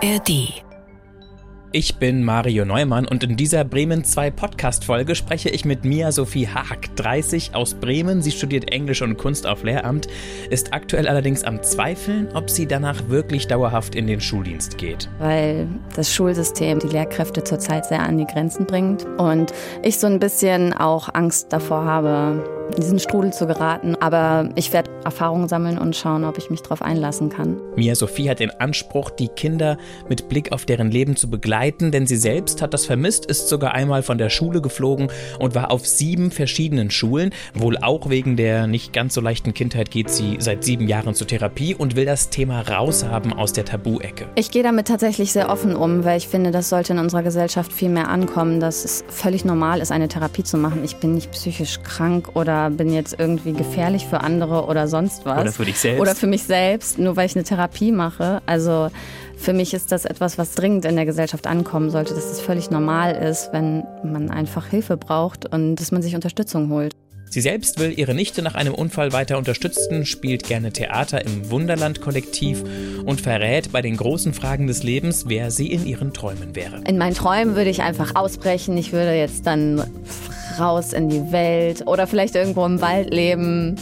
ARD. Ich bin Mario Neumann und in dieser Bremen 2 Podcast-Folge spreche ich mit Mia Sophie Haag, 30 aus Bremen. Sie studiert Englisch und Kunst auf Lehramt, ist aktuell allerdings am Zweifeln, ob sie danach wirklich dauerhaft in den Schuldienst geht. Weil das Schulsystem die Lehrkräfte zurzeit sehr an die Grenzen bringt und ich so ein bisschen auch Angst davor habe, in diesen Strudel zu geraten. Aber ich werde Erfahrungen sammeln und schauen, ob ich mich darauf einlassen kann. Mia Sophie hat den Anspruch, die Kinder mit Blick auf deren Leben zu begleiten, denn sie selbst hat das vermisst, ist sogar einmal von der Schule geflogen und war auf sieben verschiedenen Schulen. Wohl auch wegen der nicht ganz so leichten Kindheit geht sie seit sieben Jahren zur Therapie und will das Thema raushaben aus der Tabu-Ecke. Ich gehe damit tatsächlich sehr offen um, weil ich finde, das sollte in unserer Gesellschaft viel mehr ankommen, dass es völlig normal ist, eine Therapie zu machen. Ich bin nicht psychisch krank oder bin jetzt irgendwie gefährlich für andere oder sonst was. Oder für dich selbst. Oder für mich selbst, nur weil ich eine Therapie mache. Also für mich ist das etwas, was dringend in der Gesellschaft ankommen sollte, dass es völlig normal ist, wenn man einfach Hilfe braucht und dass man sich Unterstützung holt. Sie selbst will ihre Nichte nach einem Unfall weiter unterstützen, spielt gerne Theater im Wunderland-Kollektiv und verrät bei den großen Fragen des Lebens, wer sie in ihren Träumen wäre. In meinen Träumen würde ich einfach ausbrechen. Ich würde jetzt dann raus in die Welt oder vielleicht irgendwo im Wald leben.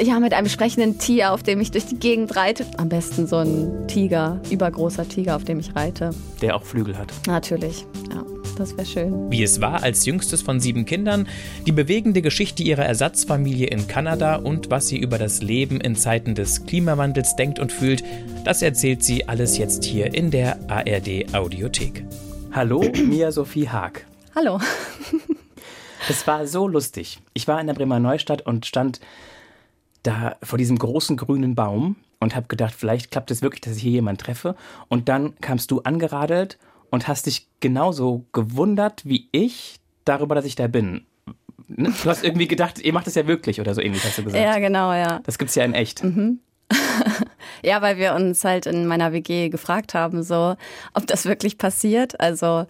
Ja, mit einem sprechenden Tier, auf dem ich durch die Gegend reite. Am besten so ein Tiger, übergroßer Tiger, auf dem ich reite. Der auch Flügel hat. Natürlich, ja. Das wäre schön. Wie es war als jüngstes von sieben Kindern, die bewegende Geschichte ihrer Ersatzfamilie in Kanada und was sie über das Leben in Zeiten des Klimawandels denkt und fühlt, das erzählt sie alles jetzt hier in der ARD Audiothek. Hallo, Mia Sophie Haag. Hallo. Es war so lustig. Ich war in der Bremer Neustadt und stand da vor diesem großen grünen Baum und habe gedacht, vielleicht klappt es wirklich, dass ich hier jemanden treffe. Und dann kamst du angeradelt und hast dich genauso gewundert wie ich darüber, dass ich da bin. Ne? Du hast irgendwie gedacht, ihr macht es ja wirklich oder so ähnlich, hast du gesagt. Ja, genau, ja. Das gibt's ja in echt. Mhm. ja, weil wir uns halt in meiner WG gefragt haben, so, ob das wirklich passiert. Also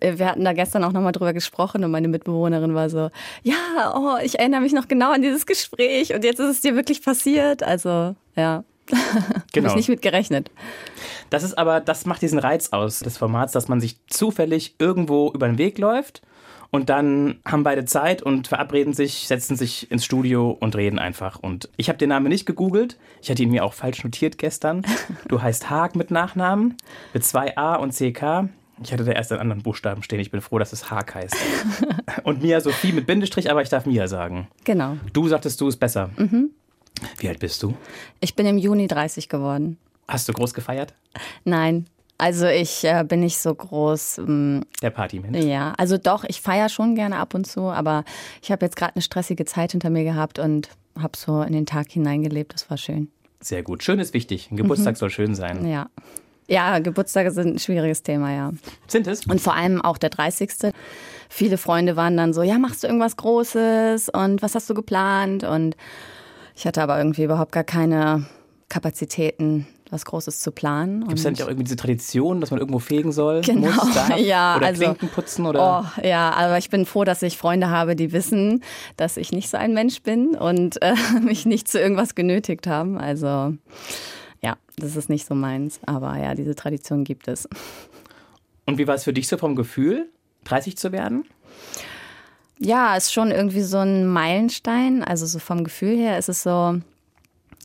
wir hatten da gestern auch nochmal drüber gesprochen und meine Mitbewohnerin war so, ja, oh, ich erinnere mich noch genau an dieses Gespräch und jetzt ist es dir wirklich passiert. Also, ja. Genau. Habe ich nicht mit gerechnet. Das ist aber, das macht diesen Reiz aus des Formats, dass man sich zufällig irgendwo über den Weg läuft und dann haben beide Zeit und verabreden sich, setzen sich ins Studio und reden einfach. Und ich habe den Namen nicht gegoogelt. Ich hatte ihn mir auch falsch notiert gestern. Du heißt Haag mit Nachnamen, mit zwei A und CK. Ich hatte da erst einen anderen Buchstaben stehen. Ich bin froh, dass es Haag heißt. Und Mia Sophie mit Bindestrich, aber ich darf Mia sagen. Genau. Du sagtest, du ist besser. Mhm. Wie alt bist du? Ich bin im Juni 30 geworden. Hast du groß gefeiert? Nein. Also ich äh, bin nicht so groß. Ähm, Der Partymensch? Ja, also doch, ich feiere schon gerne ab und zu, aber ich habe jetzt gerade eine stressige Zeit hinter mir gehabt und habe so in den Tag hineingelebt. Das war schön. Sehr gut. Schön ist wichtig. Ein Geburtstag mhm. soll schön sein. Ja. Ja, Geburtstage sind ein schwieriges Thema, ja. Sind es? Und vor allem auch der 30. Viele Freunde waren dann so, ja, machst du irgendwas Großes und was hast du geplant? Und ich hatte aber irgendwie überhaupt gar keine Kapazitäten, was Großes zu planen. Gibt es da nicht auch irgendwie diese Tradition, dass man irgendwo fegen soll? Genau, muss, darf, ja. Oder also, Klinken putzen? Oder? Oh, ja, aber ich bin froh, dass ich Freunde habe, die wissen, dass ich nicht so ein Mensch bin und äh, mich nicht zu irgendwas genötigt haben. Also das ist nicht so meins. Aber ja, diese Tradition gibt es. Und wie war es für dich so vom Gefühl, 30 zu werden? Ja, ist schon irgendwie so ein Meilenstein. Also so vom Gefühl her ist es so,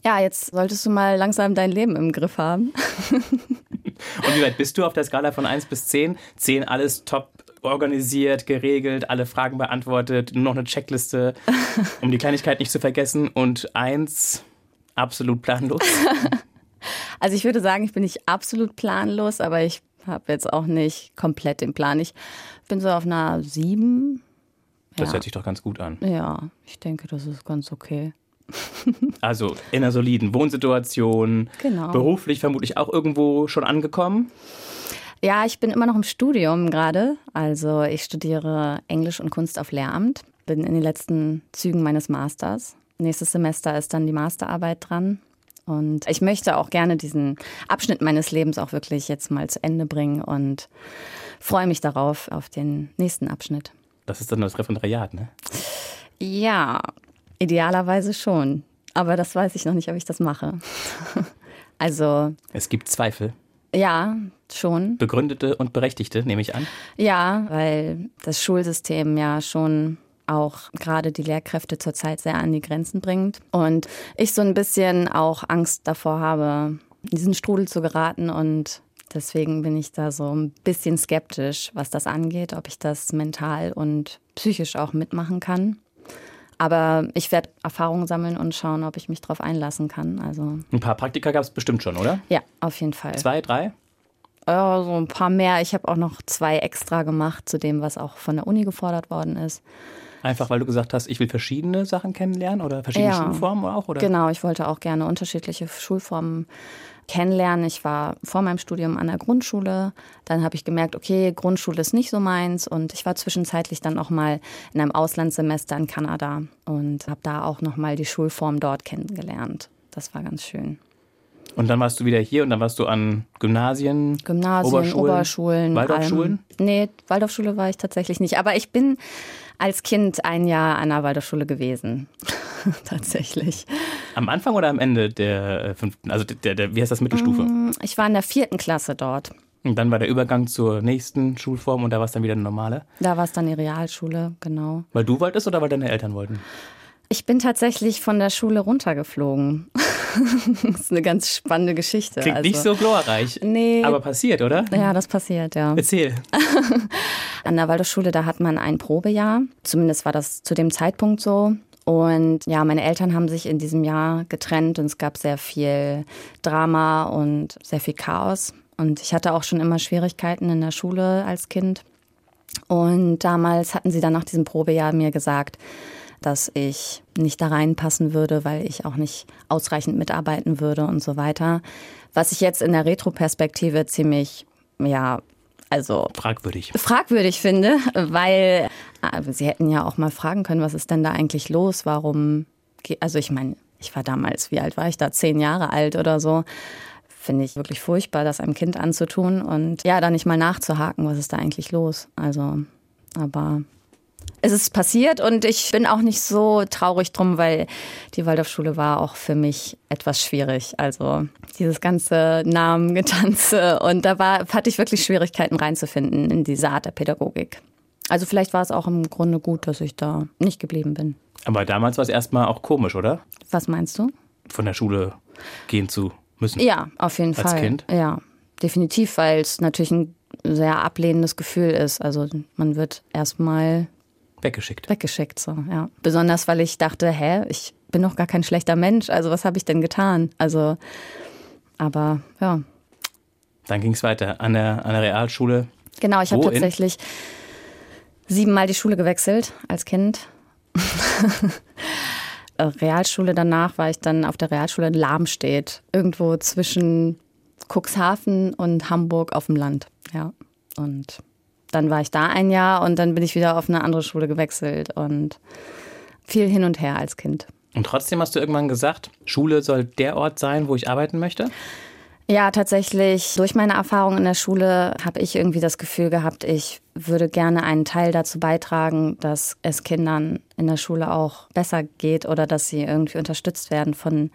ja, jetzt solltest du mal langsam dein Leben im Griff haben. Und wie weit bist du auf der Skala von 1 bis 10? 10 alles top organisiert, geregelt, alle Fragen beantwortet, nur noch eine Checkliste, um die Kleinigkeit nicht zu vergessen. Und 1 absolut planlos. Also ich würde sagen, ich bin nicht absolut planlos, aber ich habe jetzt auch nicht komplett den Plan. Ich bin so auf einer 7. Das ja. hört sich doch ganz gut an. Ja, ich denke, das ist ganz okay. Also in einer soliden Wohnsituation, genau. beruflich vermutlich auch irgendwo schon angekommen. Ja, ich bin immer noch im Studium gerade. Also ich studiere Englisch und Kunst auf Lehramt, bin in den letzten Zügen meines Masters. Nächstes Semester ist dann die Masterarbeit dran. Und ich möchte auch gerne diesen Abschnitt meines Lebens auch wirklich jetzt mal zu Ende bringen und freue mich darauf, auf den nächsten Abschnitt. Das ist dann das Referendariat, ne? Ja, idealerweise schon. Aber das weiß ich noch nicht, ob ich das mache. also. Es gibt Zweifel. Ja, schon. Begründete und berechtigte, nehme ich an. Ja, weil das Schulsystem ja schon auch gerade die Lehrkräfte zurzeit sehr an die Grenzen bringt. Und ich so ein bisschen auch Angst davor habe, in diesen Strudel zu geraten. Und deswegen bin ich da so ein bisschen skeptisch, was das angeht, ob ich das mental und psychisch auch mitmachen kann. Aber ich werde Erfahrungen sammeln und schauen, ob ich mich darauf einlassen kann. Also ein paar Praktika gab es bestimmt schon, oder? Ja, auf jeden Fall. Zwei, drei? Ja, so ein paar mehr. Ich habe auch noch zwei extra gemacht zu dem, was auch von der Uni gefordert worden ist. Einfach weil du gesagt hast, ich will verschiedene Sachen kennenlernen oder verschiedene ja, Schulformen auch? Oder? Genau, ich wollte auch gerne unterschiedliche Schulformen kennenlernen. Ich war vor meinem Studium an der Grundschule. Dann habe ich gemerkt, okay, Grundschule ist nicht so meins. Und ich war zwischenzeitlich dann auch mal in einem Auslandssemester in Kanada und habe da auch noch mal die Schulform dort kennengelernt. Das war ganz schön. Und dann warst du wieder hier und dann warst du an Gymnasien, Gymnasien, Oberschulen, Oberschulen Waldorfschulen? Allem. Nee, Waldorfschule war ich tatsächlich nicht. Aber ich bin als Kind ein Jahr an der Waldorfschule gewesen. tatsächlich. Am Anfang oder am Ende der äh, fünften? Also der, der, wie heißt das Mittelstufe? Mm, ich war in der vierten Klasse dort. Und dann war der Übergang zur nächsten Schulform und da war es dann wieder eine normale? Da war es dann die Realschule, genau. Weil du wolltest oder weil deine Eltern wollten? Ich bin tatsächlich von der Schule runtergeflogen. das ist eine ganz spannende Geschichte. Klingt also, nicht so glorreich. Nee. Aber passiert, oder? Ja, das passiert, ja. Erzähl. An der Waldorfschule, da hat man ein Probejahr. Zumindest war das zu dem Zeitpunkt so. Und ja, meine Eltern haben sich in diesem Jahr getrennt und es gab sehr viel Drama und sehr viel Chaos. Und ich hatte auch schon immer Schwierigkeiten in der Schule als Kind. Und damals hatten sie dann nach diesem Probejahr mir gesagt, dass ich nicht da reinpassen würde, weil ich auch nicht ausreichend mitarbeiten würde und so weiter. Was ich jetzt in der Retroperspektive ziemlich, ja, also fragwürdig. Fragwürdig finde, weil äh, sie hätten ja auch mal fragen können, was ist denn da eigentlich los? Warum? Also ich meine, ich war damals, wie alt war ich da? Zehn Jahre alt oder so. Finde ich wirklich furchtbar, das einem Kind anzutun und ja, da nicht mal nachzuhaken, was ist da eigentlich los. Also, aber es ist passiert und ich bin auch nicht so traurig drum, weil die Waldorfschule war auch für mich etwas schwierig. Also dieses ganze Namengetanze und da war, hatte ich wirklich Schwierigkeiten reinzufinden in diese Art der Pädagogik. Also vielleicht war es auch im Grunde gut, dass ich da nicht geblieben bin. Aber damals war es erstmal auch komisch, oder? Was meinst du? Von der Schule gehen zu müssen. Ja, auf jeden Als Fall. Als Kind? Ja, definitiv, weil es natürlich ein sehr ablehnendes Gefühl ist. Also man wird erstmal Weggeschickt. Weggeschickt, so, ja. Besonders, weil ich dachte, hä, ich bin doch gar kein schlechter Mensch. Also, was habe ich denn getan? Also, aber ja. Dann ging es weiter an der, an der Realschule. Genau, ich habe tatsächlich siebenmal die Schule gewechselt als Kind. Realschule danach war ich dann auf der Realschule in Lamstedt, irgendwo zwischen Cuxhaven und Hamburg auf dem Land. Ja, und dann war ich da ein Jahr und dann bin ich wieder auf eine andere Schule gewechselt und viel hin und her als Kind. Und trotzdem hast du irgendwann gesagt, Schule soll der Ort sein, wo ich arbeiten möchte? Ja, tatsächlich. Durch meine Erfahrung in der Schule habe ich irgendwie das Gefühl gehabt, ich würde gerne einen Teil dazu beitragen, dass es Kindern in der Schule auch besser geht oder dass sie irgendwie unterstützt werden von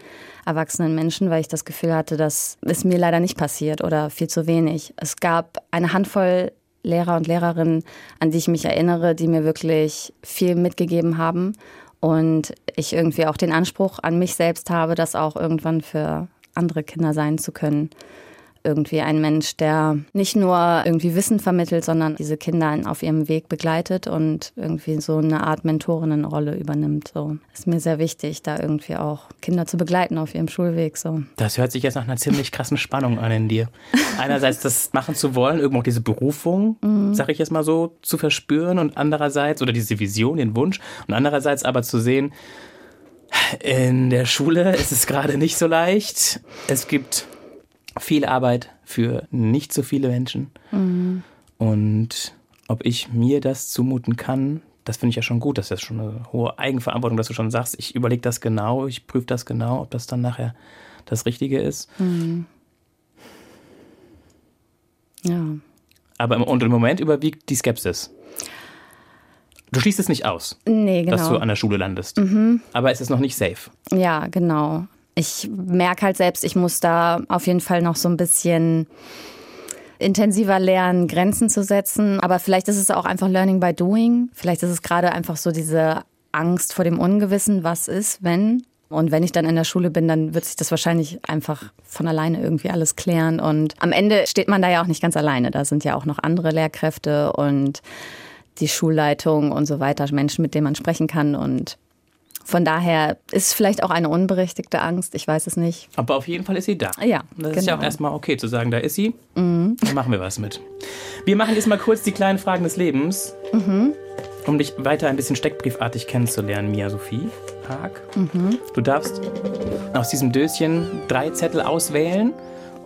erwachsenen Menschen, weil ich das Gefühl hatte, das ist mir leider nicht passiert oder viel zu wenig. Es gab eine Handvoll Lehrer und Lehrerinnen, an die ich mich erinnere, die mir wirklich viel mitgegeben haben. Und ich irgendwie auch den Anspruch an mich selbst habe, das auch irgendwann für andere Kinder sein zu können irgendwie ein Mensch, der nicht nur irgendwie Wissen vermittelt, sondern diese Kinder auf ihrem Weg begleitet und irgendwie so eine Art Mentorinnenrolle übernimmt. So ist mir sehr wichtig, da irgendwie auch Kinder zu begleiten auf ihrem Schulweg. So. Das hört sich jetzt nach einer ziemlich krassen Spannung an in dir. Einerseits das machen zu wollen, irgendwo auch diese Berufung, mhm. sag ich jetzt mal so, zu verspüren und andererseits oder diese Vision, den Wunsch und andererseits aber zu sehen, in der Schule ist es gerade nicht so leicht. Es gibt viel Arbeit für nicht so viele Menschen. Mhm. Und ob ich mir das zumuten kann, das finde ich ja schon gut. Das ist ja schon eine hohe Eigenverantwortung, dass du schon sagst, ich überlege das genau, ich prüfe das genau, ob das dann nachher das Richtige ist. Mhm. Ja. Aber im, und im Moment überwiegt die Skepsis. Du schließt es nicht aus, nee, genau. dass du an der Schule landest. Mhm. Aber es ist noch nicht safe. Ja, genau ich merke halt selbst, ich muss da auf jeden Fall noch so ein bisschen intensiver lernen, Grenzen zu setzen. Aber vielleicht ist es auch einfach Learning by Doing. Vielleicht ist es gerade einfach so diese Angst vor dem Ungewissen, was ist, wenn. Und wenn ich dann in der Schule bin, dann wird sich das wahrscheinlich einfach von alleine irgendwie alles klären. Und am Ende steht man da ja auch nicht ganz alleine. Da sind ja auch noch andere Lehrkräfte und die Schulleitung und so weiter, Menschen, mit denen man sprechen kann. Und von daher ist es vielleicht auch eine unberechtigte Angst, ich weiß es nicht. Aber auf jeden Fall ist sie da. Ja. Das genau. ist ja auch genau. erstmal okay zu sagen, da ist sie. Mhm. Dann machen wir was mit. Wir machen jetzt mal kurz die kleinen Fragen des Lebens, mhm. um dich weiter ein bisschen steckbriefartig kennenzulernen, Mia Sophie Haag. Mhm. Du darfst aus diesem Döschen drei Zettel auswählen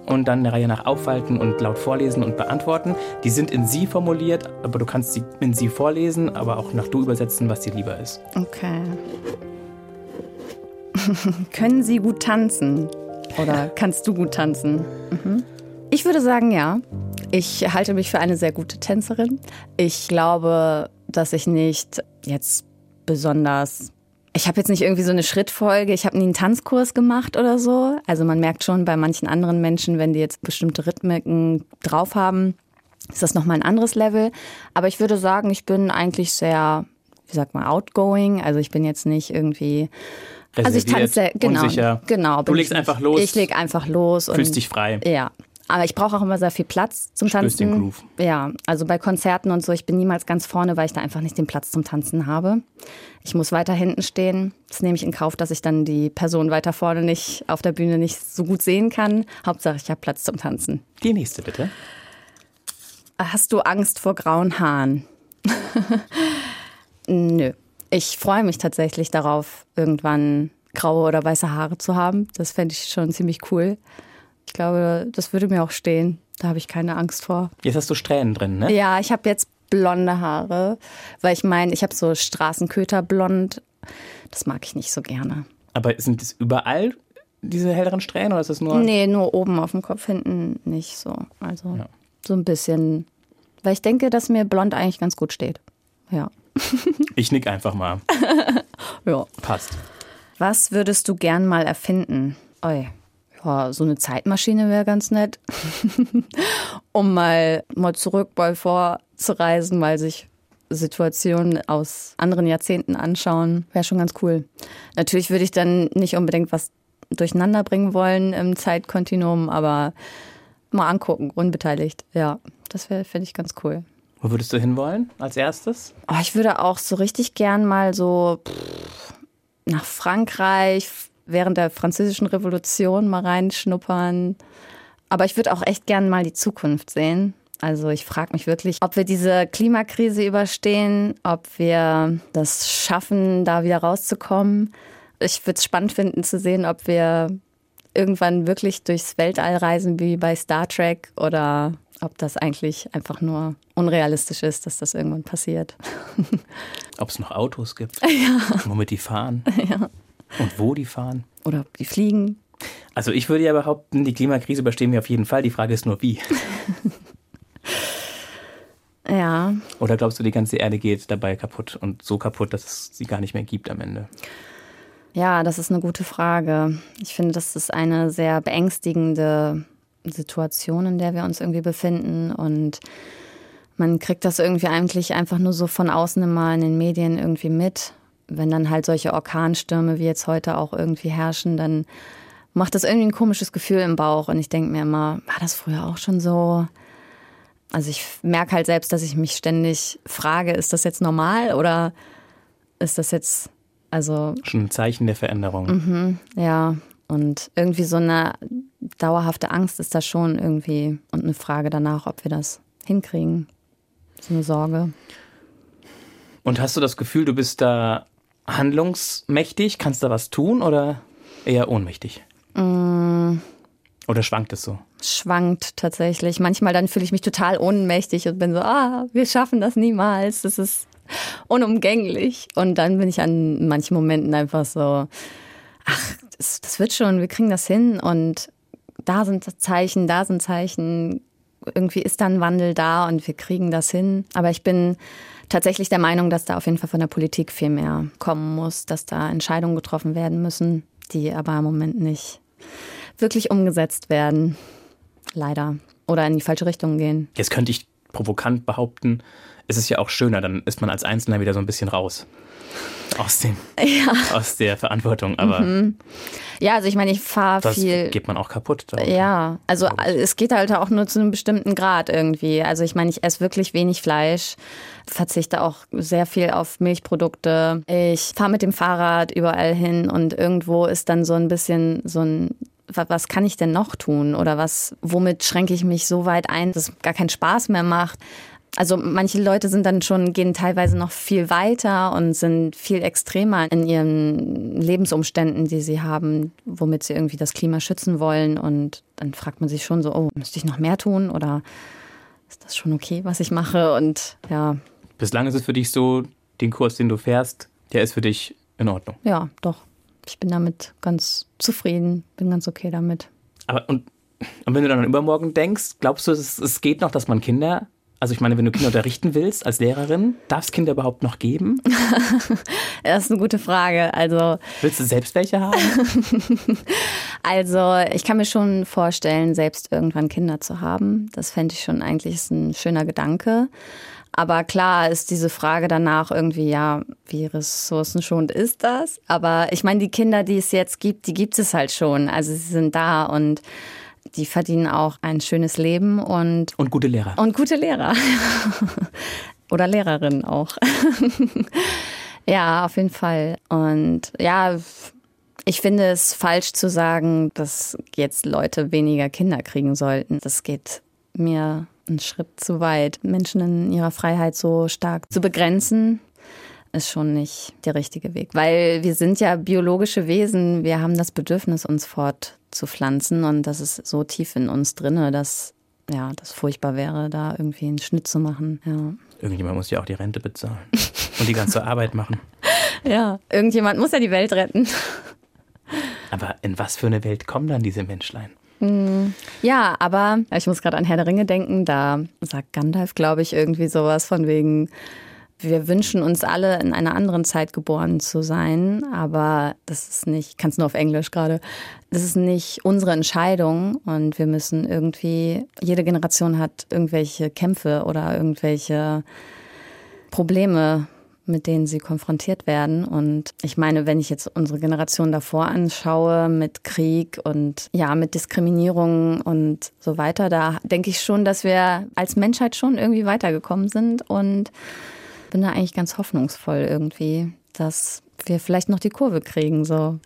und dann der Reihe nach aufhalten und laut vorlesen und beantworten. Die sind in Sie formuliert, aber du kannst sie in Sie vorlesen, aber auch nach Du übersetzen, was dir lieber ist. Okay. Können Sie gut tanzen? Oder kannst du gut tanzen? Mhm. Ich würde sagen, ja. Ich halte mich für eine sehr gute Tänzerin. Ich glaube, dass ich nicht jetzt besonders ich habe jetzt nicht irgendwie so eine Schrittfolge, ich habe nie einen Tanzkurs gemacht oder so. Also man merkt schon bei manchen anderen Menschen, wenn die jetzt bestimmte Rhythmiken drauf haben, ist das nochmal ein anderes Level. Aber ich würde sagen, ich bin eigentlich sehr, wie sagt man, outgoing. Also ich bin jetzt nicht irgendwie also ich tanze genau, unsicher. genau. Du legst einfach los. Ich leg einfach los. Fühlst und, dich frei. Ja. Aber ich brauche auch immer sehr viel Platz zum Spürst Tanzen. Den Groove. Ja, also bei Konzerten und so, ich bin niemals ganz vorne, weil ich da einfach nicht den Platz zum Tanzen habe. Ich muss weiter hinten stehen. Das nehme ich in Kauf, dass ich dann die Person weiter vorne nicht auf der Bühne nicht so gut sehen kann. Hauptsache, ich habe Platz zum Tanzen. Die nächste bitte. Hast du Angst vor grauen Haaren? Nö. Ich freue mich tatsächlich darauf, irgendwann graue oder weiße Haare zu haben. Das fände ich schon ziemlich cool. Ich glaube, das würde mir auch stehen. Da habe ich keine Angst vor. Jetzt hast du Strähnen drin, ne? Ja, ich habe jetzt blonde Haare, weil ich meine, ich habe so Straßenköterblond. Das mag ich nicht so gerne. Aber sind das überall diese helleren Strähnen oder ist das nur? Nee, nur oben auf dem Kopf, hinten nicht so. Also ja. so ein bisschen. Weil ich denke, dass mir blond eigentlich ganz gut steht. Ja. Ich nick einfach mal. ja. Passt. Was würdest du gern mal erfinden? Oi. Ja, so eine Zeitmaschine wäre ganz nett. um mal, mal zurück, mal vorzureisen, mal sich Situationen aus anderen Jahrzehnten anschauen. Wäre schon ganz cool. Natürlich würde ich dann nicht unbedingt was durcheinander bringen wollen im Zeitkontinuum, aber mal angucken, unbeteiligt. Ja, das wäre, finde ich, ganz cool. Wo würdest du hinwollen als erstes? Oh, ich würde auch so richtig gern mal so pff, nach Frankreich während der französischen Revolution mal reinschnuppern. Aber ich würde auch echt gern mal die Zukunft sehen. Also ich frage mich wirklich, ob wir diese Klimakrise überstehen, ob wir das schaffen, da wieder rauszukommen. Ich würde es spannend finden zu sehen, ob wir irgendwann wirklich durchs Weltall reisen wie bei Star Trek oder ob das eigentlich einfach nur unrealistisch ist, dass das irgendwann passiert. Ob es noch Autos gibt, ja. womit die fahren ja. Und wo die fahren. Oder ob die fliegen. Also ich würde ja behaupten, die Klimakrise überstehen wir auf jeden Fall. Die Frage ist nur, wie. ja. Oder glaubst du, die ganze Erde geht dabei kaputt und so kaputt, dass es sie gar nicht mehr gibt am Ende? Ja, das ist eine gute Frage. Ich finde, das ist eine sehr beängstigende Situation, in der wir uns irgendwie befinden. Und man kriegt das irgendwie eigentlich einfach nur so von außen immer in den Medien irgendwie mit. Wenn dann halt solche Orkanstürme wie jetzt heute auch irgendwie herrschen, dann macht das irgendwie ein komisches Gefühl im Bauch. Und ich denke mir immer, war das früher auch schon so? Also ich merke halt selbst, dass ich mich ständig frage, ist das jetzt normal oder ist das jetzt also schon ein Zeichen der Veränderung? Mhm, ja, und irgendwie so eine dauerhafte Angst ist da schon irgendwie und eine Frage danach, ob wir das hinkriegen. So eine Sorge. Und hast du das Gefühl, du bist da handlungsmächtig? Kannst da was tun oder eher ohnmächtig? Mm. Oder schwankt es so? Schwankt tatsächlich. Manchmal dann fühle ich mich total ohnmächtig und bin so, ah, wir schaffen das niemals. Das ist unumgänglich. Und dann bin ich an manchen Momenten einfach so, ach, das, das wird schon, wir kriegen das hin und da sind Zeichen, da sind Zeichen, irgendwie ist da ein Wandel da und wir kriegen das hin. Aber ich bin tatsächlich der Meinung, dass da auf jeden Fall von der Politik viel mehr kommen muss, dass da Entscheidungen getroffen werden müssen, die aber im Moment nicht wirklich umgesetzt werden. Leider. oder in die falsche Richtung gehen. Jetzt könnte ich provokant behaupten, es ist ja auch schöner, dann ist man als Einzelner wieder so ein bisschen raus aus, dem, ja. aus der Verantwortung. Aber mhm. ja, also ich meine, ich fahre viel. geht man auch kaputt. Ja, also es geht halt auch nur zu einem bestimmten Grad irgendwie. Also ich meine, ich esse wirklich wenig Fleisch, verzichte auch sehr viel auf Milchprodukte. Ich fahre mit dem Fahrrad überall hin und irgendwo ist dann so ein bisschen so ein was kann ich denn noch tun oder was, womit schränke ich mich so weit ein, dass es gar keinen Spaß mehr macht. Also manche Leute sind dann schon, gehen teilweise noch viel weiter und sind viel extremer in ihren Lebensumständen, die sie haben, womit sie irgendwie das Klima schützen wollen. Und dann fragt man sich schon so, oh, müsste ich noch mehr tun oder ist das schon okay, was ich mache? Und ja. Bislang ist es für dich so, den Kurs, den du fährst, der ist für dich in Ordnung. Ja, doch. Ich bin damit ganz zufrieden, bin ganz okay damit. Aber und, und wenn du dann an übermorgen denkst, glaubst du, es, es geht noch, dass man Kinder also ich meine, wenn du Kinder unterrichten willst als Lehrerin, darf es Kinder überhaupt noch geben? das ist eine gute Frage. Also willst du selbst welche haben? also ich kann mir schon vorstellen, selbst irgendwann Kinder zu haben. Das fände ich schon eigentlich ein schöner Gedanke. Aber klar ist diese Frage danach irgendwie, ja, wie ressourcenschonend ist das? Aber ich meine, die Kinder, die es jetzt gibt, die gibt es halt schon. Also sie sind da und die verdienen auch ein schönes Leben und. Und gute Lehrer. Und gute Lehrer. Oder Lehrerinnen auch. ja, auf jeden Fall. Und ja, ich finde es falsch zu sagen, dass jetzt Leute weniger Kinder kriegen sollten. Das geht mir einen Schritt zu weit, Menschen in ihrer Freiheit so stark zu begrenzen ist schon nicht der richtige Weg. Weil wir sind ja biologische Wesen, wir haben das Bedürfnis, uns fortzupflanzen und das ist so tief in uns drinne, dass ja, das furchtbar wäre, da irgendwie einen Schnitt zu machen. Ja. Irgendjemand muss ja auch die Rente bezahlen und die ganze Arbeit machen. Ja, irgendjemand muss ja die Welt retten. Aber in was für eine Welt kommen dann diese Menschlein? Hm. Ja, aber ich muss gerade an Herr der Ringe denken, da sagt Gandalf, glaube ich, irgendwie sowas von wegen, wir wünschen uns alle, in einer anderen Zeit geboren zu sein, aber das ist nicht, ich kann es nur auf Englisch gerade, das ist nicht unsere Entscheidung und wir müssen irgendwie, jede Generation hat irgendwelche Kämpfe oder irgendwelche Probleme, mit denen sie konfrontiert werden. Und ich meine, wenn ich jetzt unsere Generation davor anschaue mit Krieg und ja, mit Diskriminierung und so weiter, da denke ich schon, dass wir als Menschheit schon irgendwie weitergekommen sind und bin da eigentlich ganz hoffnungsvoll irgendwie, dass wir vielleicht noch die Kurve kriegen. So.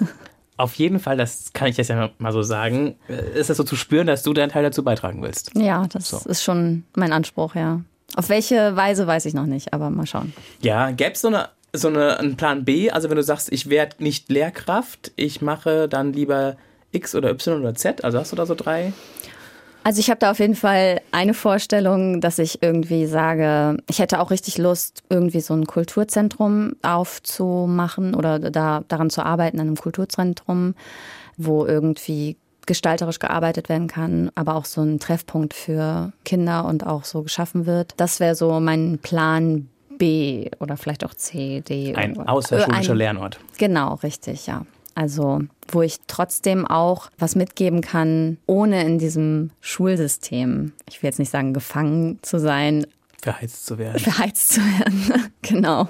Auf jeden Fall, das kann ich jetzt ja mal so sagen, äh, ist es so zu spüren, dass du deinen Teil dazu beitragen willst. Ja, das so. ist schon mein Anspruch, ja. Auf welche Weise weiß ich noch nicht, aber mal schauen. Ja, gäbe es so eine so eine, einen Plan B? Also wenn du sagst, ich werde nicht Lehrkraft, ich mache dann lieber X oder Y oder Z, also hast du da so drei? Also ich habe da auf jeden Fall eine Vorstellung, dass ich irgendwie sage, ich hätte auch richtig Lust, irgendwie so ein Kulturzentrum aufzumachen oder da daran zu arbeiten, an einem Kulturzentrum, wo irgendwie gestalterisch gearbeitet werden kann, aber auch so ein Treffpunkt für Kinder und auch so geschaffen wird. Das wäre so mein Plan B oder vielleicht auch C, D. Ein außerschulischer ein, Lernort. Genau, richtig, ja. Also wo ich trotzdem auch was mitgeben kann, ohne in diesem Schulsystem, ich will jetzt nicht sagen gefangen zu sein. Verheizt zu werden. Verheizt zu werden, genau.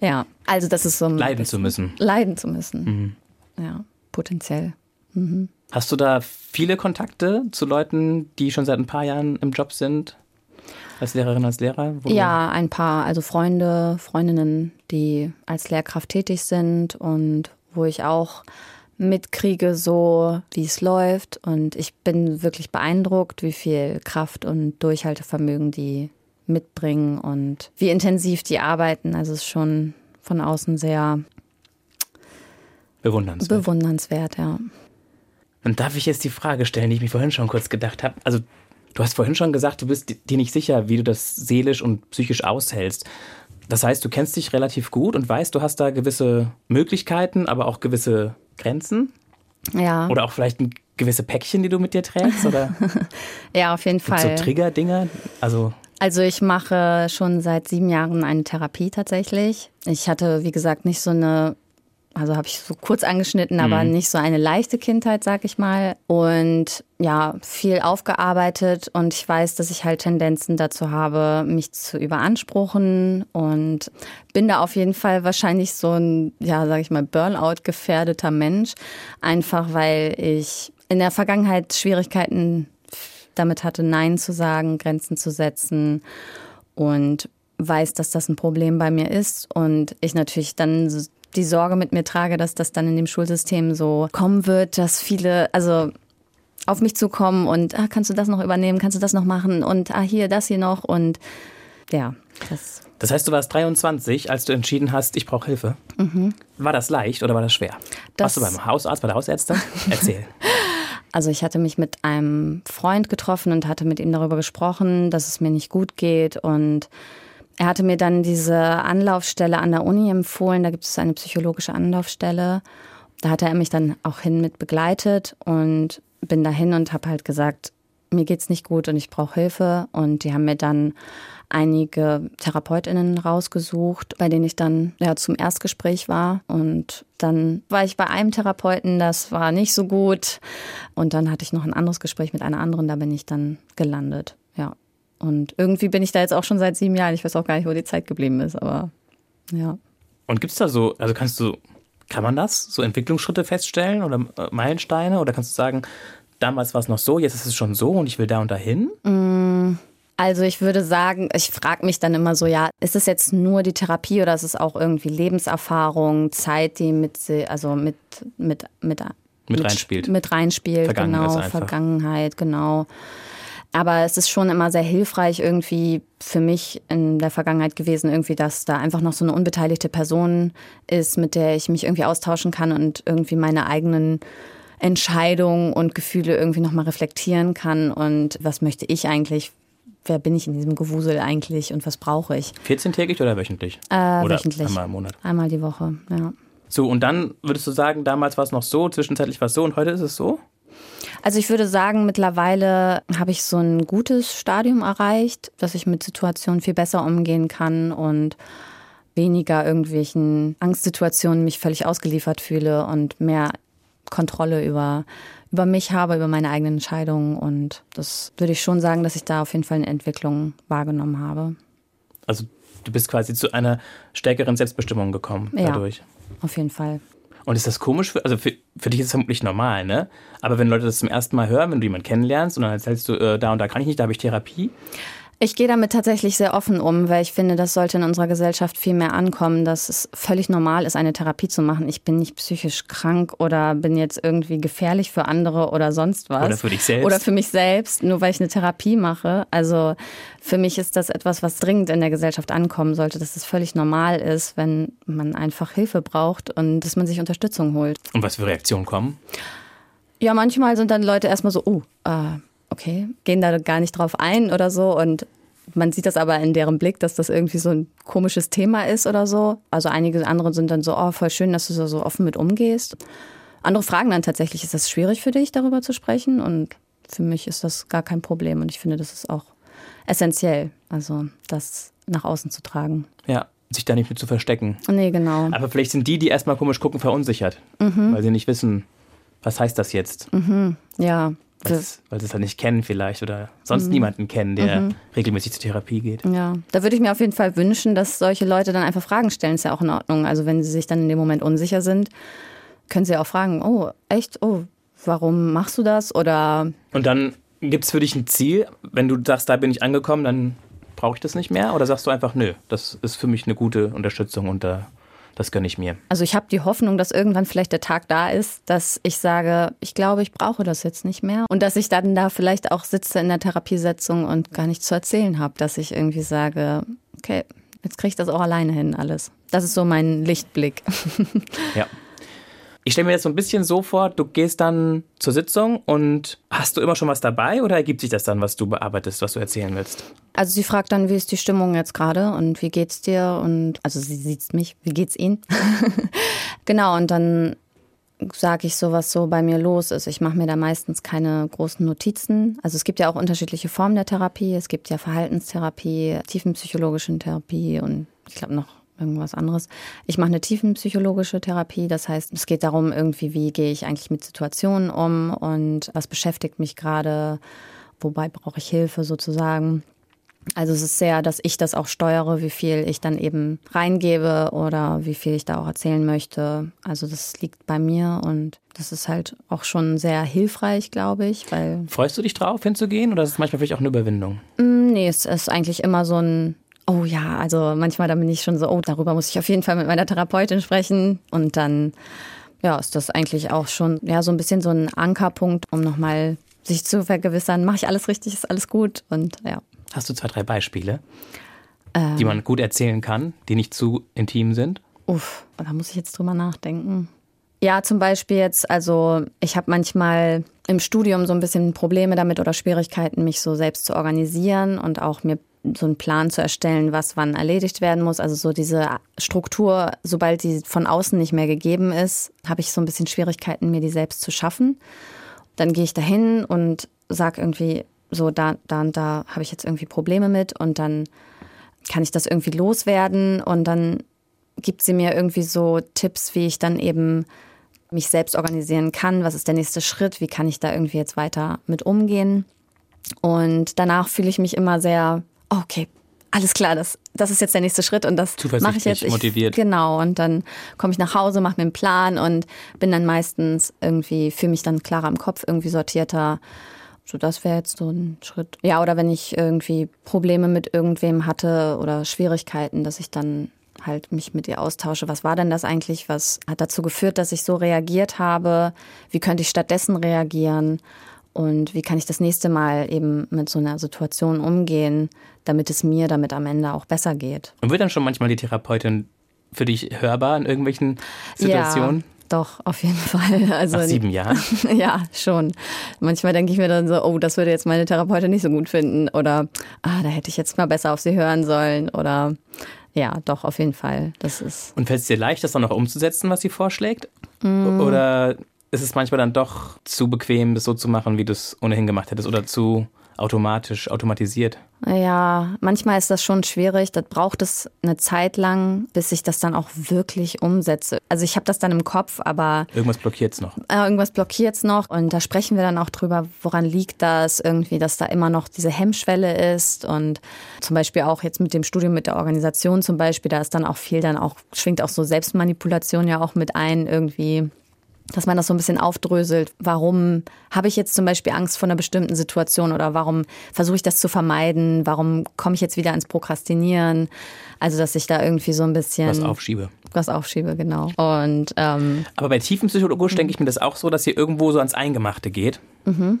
Ja, also das ist so ein... Leiden zu müssen. Leiden zu müssen, mhm. ja, potenziell. Mhm. Hast du da viele Kontakte zu Leuten, die schon seit ein paar Jahren im Job sind? Als Lehrerin, als Lehrer? Ja, ein paar, also Freunde, Freundinnen, die als Lehrkraft tätig sind und wo ich auch mitkriege, so wie es läuft. Und ich bin wirklich beeindruckt, wie viel Kraft und Durchhaltevermögen die mitbringen und wie intensiv die arbeiten. Also es ist schon von außen sehr bewundernswert. Bewundernswert, ja. Dann darf ich jetzt die Frage stellen, die ich mir vorhin schon kurz gedacht habe. Also du hast vorhin schon gesagt, du bist dir nicht sicher, wie du das seelisch und psychisch aushältst. Das heißt, du kennst dich relativ gut und weißt, du hast da gewisse Möglichkeiten, aber auch gewisse Grenzen. Ja. Oder auch vielleicht ein gewisse Päckchen, die du mit dir trägst, oder? ja, auf jeden Fall. So Trigger-Dinger, also. Also ich mache schon seit sieben Jahren eine Therapie tatsächlich. Ich hatte, wie gesagt, nicht so eine Also habe ich so kurz angeschnitten, aber mhm. nicht so eine leichte Kindheit, sag ich mal. Und ja, viel aufgearbeitet und ich weiß, dass ich halt Tendenzen dazu habe, mich zu überanspruchen und bin da auf jeden Fall wahrscheinlich so ein, ja, sag ich mal, Burnout gefährdeter Mensch. Einfach weil ich in der Vergangenheit Schwierigkeiten damit hatte, Nein zu sagen, Grenzen zu setzen und weiß, dass das ein Problem bei mir ist und ich natürlich dann die Sorge mit mir trage, dass das dann in dem Schulsystem so kommen wird, dass viele, also auf mich zukommen und ah, kannst du das noch übernehmen, kannst du das noch machen und ah, hier, das hier noch und ja, das. Das heißt, du warst 23, als du entschieden hast, ich brauche Hilfe. Mhm. War das leicht oder war das schwer? Das Warst du beim Hausarzt, bei der Hausärztin? Erzähl. Also ich hatte mich mit einem Freund getroffen und hatte mit ihm darüber gesprochen, dass es mir nicht gut geht und er hatte mir dann diese Anlaufstelle an der Uni empfohlen. Da gibt es eine psychologische Anlaufstelle. Da hat er mich dann auch hin mit begleitet und bin dahin und habe halt gesagt, mir geht's nicht gut und ich brauche Hilfe. Und die haben mir dann einige TherapeutInnen rausgesucht, bei denen ich dann ja, zum Erstgespräch war. Und dann war ich bei einem Therapeuten, das war nicht so gut. Und dann hatte ich noch ein anderes Gespräch mit einer anderen, da bin ich dann gelandet. Ja. Und irgendwie bin ich da jetzt auch schon seit sieben Jahren. Ich weiß auch gar nicht, wo die Zeit geblieben ist, aber ja. Und gibt es da so, also kannst du, kann man das, so Entwicklungsschritte feststellen oder äh, Meilensteine? Oder kannst du sagen, damals war es noch so, jetzt ist es schon so und ich will da und dahin? Mm. Also ich würde sagen, ich frage mich dann immer so, ja, ist es jetzt nur die Therapie oder ist es auch irgendwie Lebenserfahrung, Zeit, die mit, also mit, mit, mit, mit reinspielt. Mit reinspielt, Vergangenheit genau. Vergangenheit, genau. Aber es ist schon immer sehr hilfreich irgendwie für mich in der Vergangenheit gewesen, irgendwie, dass da einfach noch so eine unbeteiligte Person ist, mit der ich mich irgendwie austauschen kann und irgendwie meine eigenen Entscheidungen und Gefühle irgendwie nochmal reflektieren kann und was möchte ich eigentlich, wer bin ich in diesem Gewusel eigentlich und was brauche ich. 14-tägig oder wöchentlich? Äh, oder wöchentlich. Einmal im Monat? Einmal die Woche, ja. So, und dann würdest du sagen, damals war es noch so, zwischenzeitlich war es so und heute ist es so? Also ich würde sagen, mittlerweile habe ich so ein gutes Stadium erreicht, dass ich mit Situationen viel besser umgehen kann und weniger irgendwelchen Angstsituationen mich völlig ausgeliefert fühle und mehr Kontrolle über, über mich habe, über meine eigenen Entscheidungen. Und das würde ich schon sagen, dass ich da auf jeden Fall eine Entwicklung wahrgenommen habe. Also du bist quasi zu einer stärkeren Selbstbestimmung gekommen dadurch. Ja, auf jeden Fall. Und ist das komisch? Für, also für, für dich ist es vermutlich normal, ne? Aber wenn Leute das zum ersten Mal hören, wenn du jemanden kennenlernst und dann erzählst du, äh, da und da kann ich nicht, da habe ich Therapie, ich gehe damit tatsächlich sehr offen um, weil ich finde, das sollte in unserer Gesellschaft viel mehr ankommen, dass es völlig normal ist, eine Therapie zu machen. Ich bin nicht psychisch krank oder bin jetzt irgendwie gefährlich für andere oder sonst was. Oder für dich selbst. Oder für mich selbst, nur weil ich eine Therapie mache. Also für mich ist das etwas, was dringend in der Gesellschaft ankommen sollte, dass es völlig normal ist, wenn man einfach Hilfe braucht und dass man sich Unterstützung holt. Und was für Reaktionen kommen? Ja, manchmal sind dann Leute erstmal so, oh, äh, okay, gehen da gar nicht drauf ein oder so und man sieht das aber in deren Blick, dass das irgendwie so ein komisches Thema ist oder so. Also einige andere sind dann so, oh, voll schön, dass du so offen mit umgehst. Andere fragen dann tatsächlich, ist das schwierig für dich, darüber zu sprechen? Und für mich ist das gar kein Problem. Und ich finde, das ist auch essentiell, also das nach außen zu tragen. Ja, sich da nicht mit zu verstecken. Nee, genau. Aber vielleicht sind die, die erstmal komisch gucken, verunsichert, mhm. weil sie nicht wissen, was heißt das jetzt? Mhm. Ja, weil sie es halt nicht kennen vielleicht oder sonst mhm. niemanden kennen, der mhm. regelmäßig zur Therapie geht. Ja, da würde ich mir auf jeden Fall wünschen, dass solche Leute dann einfach Fragen stellen. Ist ja auch in Ordnung. Also wenn sie sich dann in dem Moment unsicher sind, können sie auch fragen, oh, echt, oh, warum machst du das? Oder Und dann gibt es für dich ein Ziel, wenn du sagst, da bin ich angekommen, dann brauche ich das nicht mehr? Oder sagst du einfach, nö, das ist für mich eine gute Unterstützung und da das gönne ich mir. Also ich habe die Hoffnung, dass irgendwann vielleicht der Tag da ist, dass ich sage, ich glaube, ich brauche das jetzt nicht mehr. Und dass ich dann da vielleicht auch sitze in der Therapiesetzung und gar nichts zu erzählen habe, dass ich irgendwie sage, okay, jetzt kriege ich das auch alleine hin, alles. Das ist so mein Lichtblick. Ja. Ich stelle mir jetzt so ein bisschen so vor, du gehst dann zur Sitzung und hast du immer schon was dabei oder ergibt sich das dann, was du bearbeitest, was du erzählen willst? Also sie fragt dann, wie ist die Stimmung jetzt gerade und wie geht's dir? Und also sie sieht mich, wie geht's Ihnen? genau, und dann sage ich so, was so bei mir los ist. Ich mache mir da meistens keine großen Notizen. Also es gibt ja auch unterschiedliche Formen der Therapie. Es gibt ja Verhaltenstherapie, tiefenpsychologische Therapie und ich glaube noch irgendwas anderes. Ich mache eine tiefenpsychologische Therapie, das heißt, es geht darum, irgendwie, wie gehe ich eigentlich mit Situationen um und was beschäftigt mich gerade, wobei brauche ich Hilfe sozusagen. Also es ist sehr, dass ich das auch steuere, wie viel ich dann eben reingebe oder wie viel ich da auch erzählen möchte. Also das liegt bei mir und das ist halt auch schon sehr hilfreich, glaube ich. Weil Freust du dich drauf, hinzugehen oder ist es manchmal vielleicht auch eine Überwindung? Mm, nee, es ist eigentlich immer so ein, oh ja, also manchmal da bin ich schon so, oh, darüber muss ich auf jeden Fall mit meiner Therapeutin sprechen und dann ja, ist das eigentlich auch schon ja so ein bisschen so ein Ankerpunkt, um nochmal sich zu vergewissern, mache ich alles richtig, ist alles gut und ja. Hast du zwei, drei Beispiele, ähm, die man gut erzählen kann, die nicht zu intim sind? Uff, da muss ich jetzt drüber nachdenken. Ja, zum Beispiel jetzt, also ich habe manchmal im Studium so ein bisschen Probleme damit oder Schwierigkeiten, mich so selbst zu organisieren und auch mir so einen Plan zu erstellen, was wann erledigt werden muss. Also so diese Struktur, sobald die von außen nicht mehr gegeben ist, habe ich so ein bisschen Schwierigkeiten, mir die selbst zu schaffen. Dann gehe ich dahin und sage irgendwie, so da, da und da habe ich jetzt irgendwie Probleme mit und dann kann ich das irgendwie loswerden und dann gibt sie mir irgendwie so Tipps, wie ich dann eben mich selbst organisieren kann, was ist der nächste Schritt, wie kann ich da irgendwie jetzt weiter mit umgehen. Und danach fühle ich mich immer sehr, okay, alles klar, das, das ist jetzt der nächste Schritt und das mache ich jetzt. Ich, motiviert. Genau, und dann komme ich nach Hause, mache mir einen Plan und bin dann meistens irgendwie, fühle mich dann klarer im Kopf, irgendwie sortierter so, das wäre jetzt so ein Schritt. Ja, oder wenn ich irgendwie Probleme mit irgendwem hatte oder Schwierigkeiten, dass ich dann halt mich mit ihr austausche. Was war denn das eigentlich? Was hat dazu geführt, dass ich so reagiert habe? Wie könnte ich stattdessen reagieren? Und wie kann ich das nächste Mal eben mit so einer Situation umgehen, damit es mir damit am Ende auch besser geht? Und wird dann schon manchmal die Therapeutin für dich hörbar in irgendwelchen Situationen? Doch, auf jeden Fall. Also, Nach sieben Jahren? ja, schon. Manchmal denke ich mir dann so, oh, das würde jetzt meine Therapeutin nicht so gut finden. Oder, ah, da hätte ich jetzt mal besser auf sie hören sollen. Oder, ja, doch, auf jeden Fall. Das ist. Und fällt es dir leicht, das dann noch umzusetzen, was sie vorschlägt? Mm. Oder ist es manchmal dann doch zu bequem, das so zu machen, wie du es ohnehin gemacht hättest? Oder zu automatisch, automatisiert? Ja, manchmal ist das schon schwierig. Das braucht es eine Zeit lang, bis ich das dann auch wirklich umsetze. Also ich habe das dann im Kopf, aber. Irgendwas blockiert es noch. Äh, irgendwas blockiert es noch. Und da sprechen wir dann auch drüber, woran liegt das irgendwie, dass da immer noch diese Hemmschwelle ist. Und zum Beispiel auch jetzt mit dem Studium mit der Organisation zum Beispiel, da ist dann auch viel dann auch, schwingt auch so Selbstmanipulation ja auch mit ein irgendwie dass man das so ein bisschen aufdröselt. Warum habe ich jetzt zum Beispiel Angst vor einer bestimmten Situation oder warum versuche ich das zu vermeiden? Warum komme ich jetzt wieder ins Prokrastinieren? Also, dass ich da irgendwie so ein bisschen. Was aufschiebe. Was aufschiebe, genau. Und, ähm, Aber bei tiefen Psychologisch denke ich mir das auch so, dass ihr irgendwo so ans Eingemachte geht. Mhm.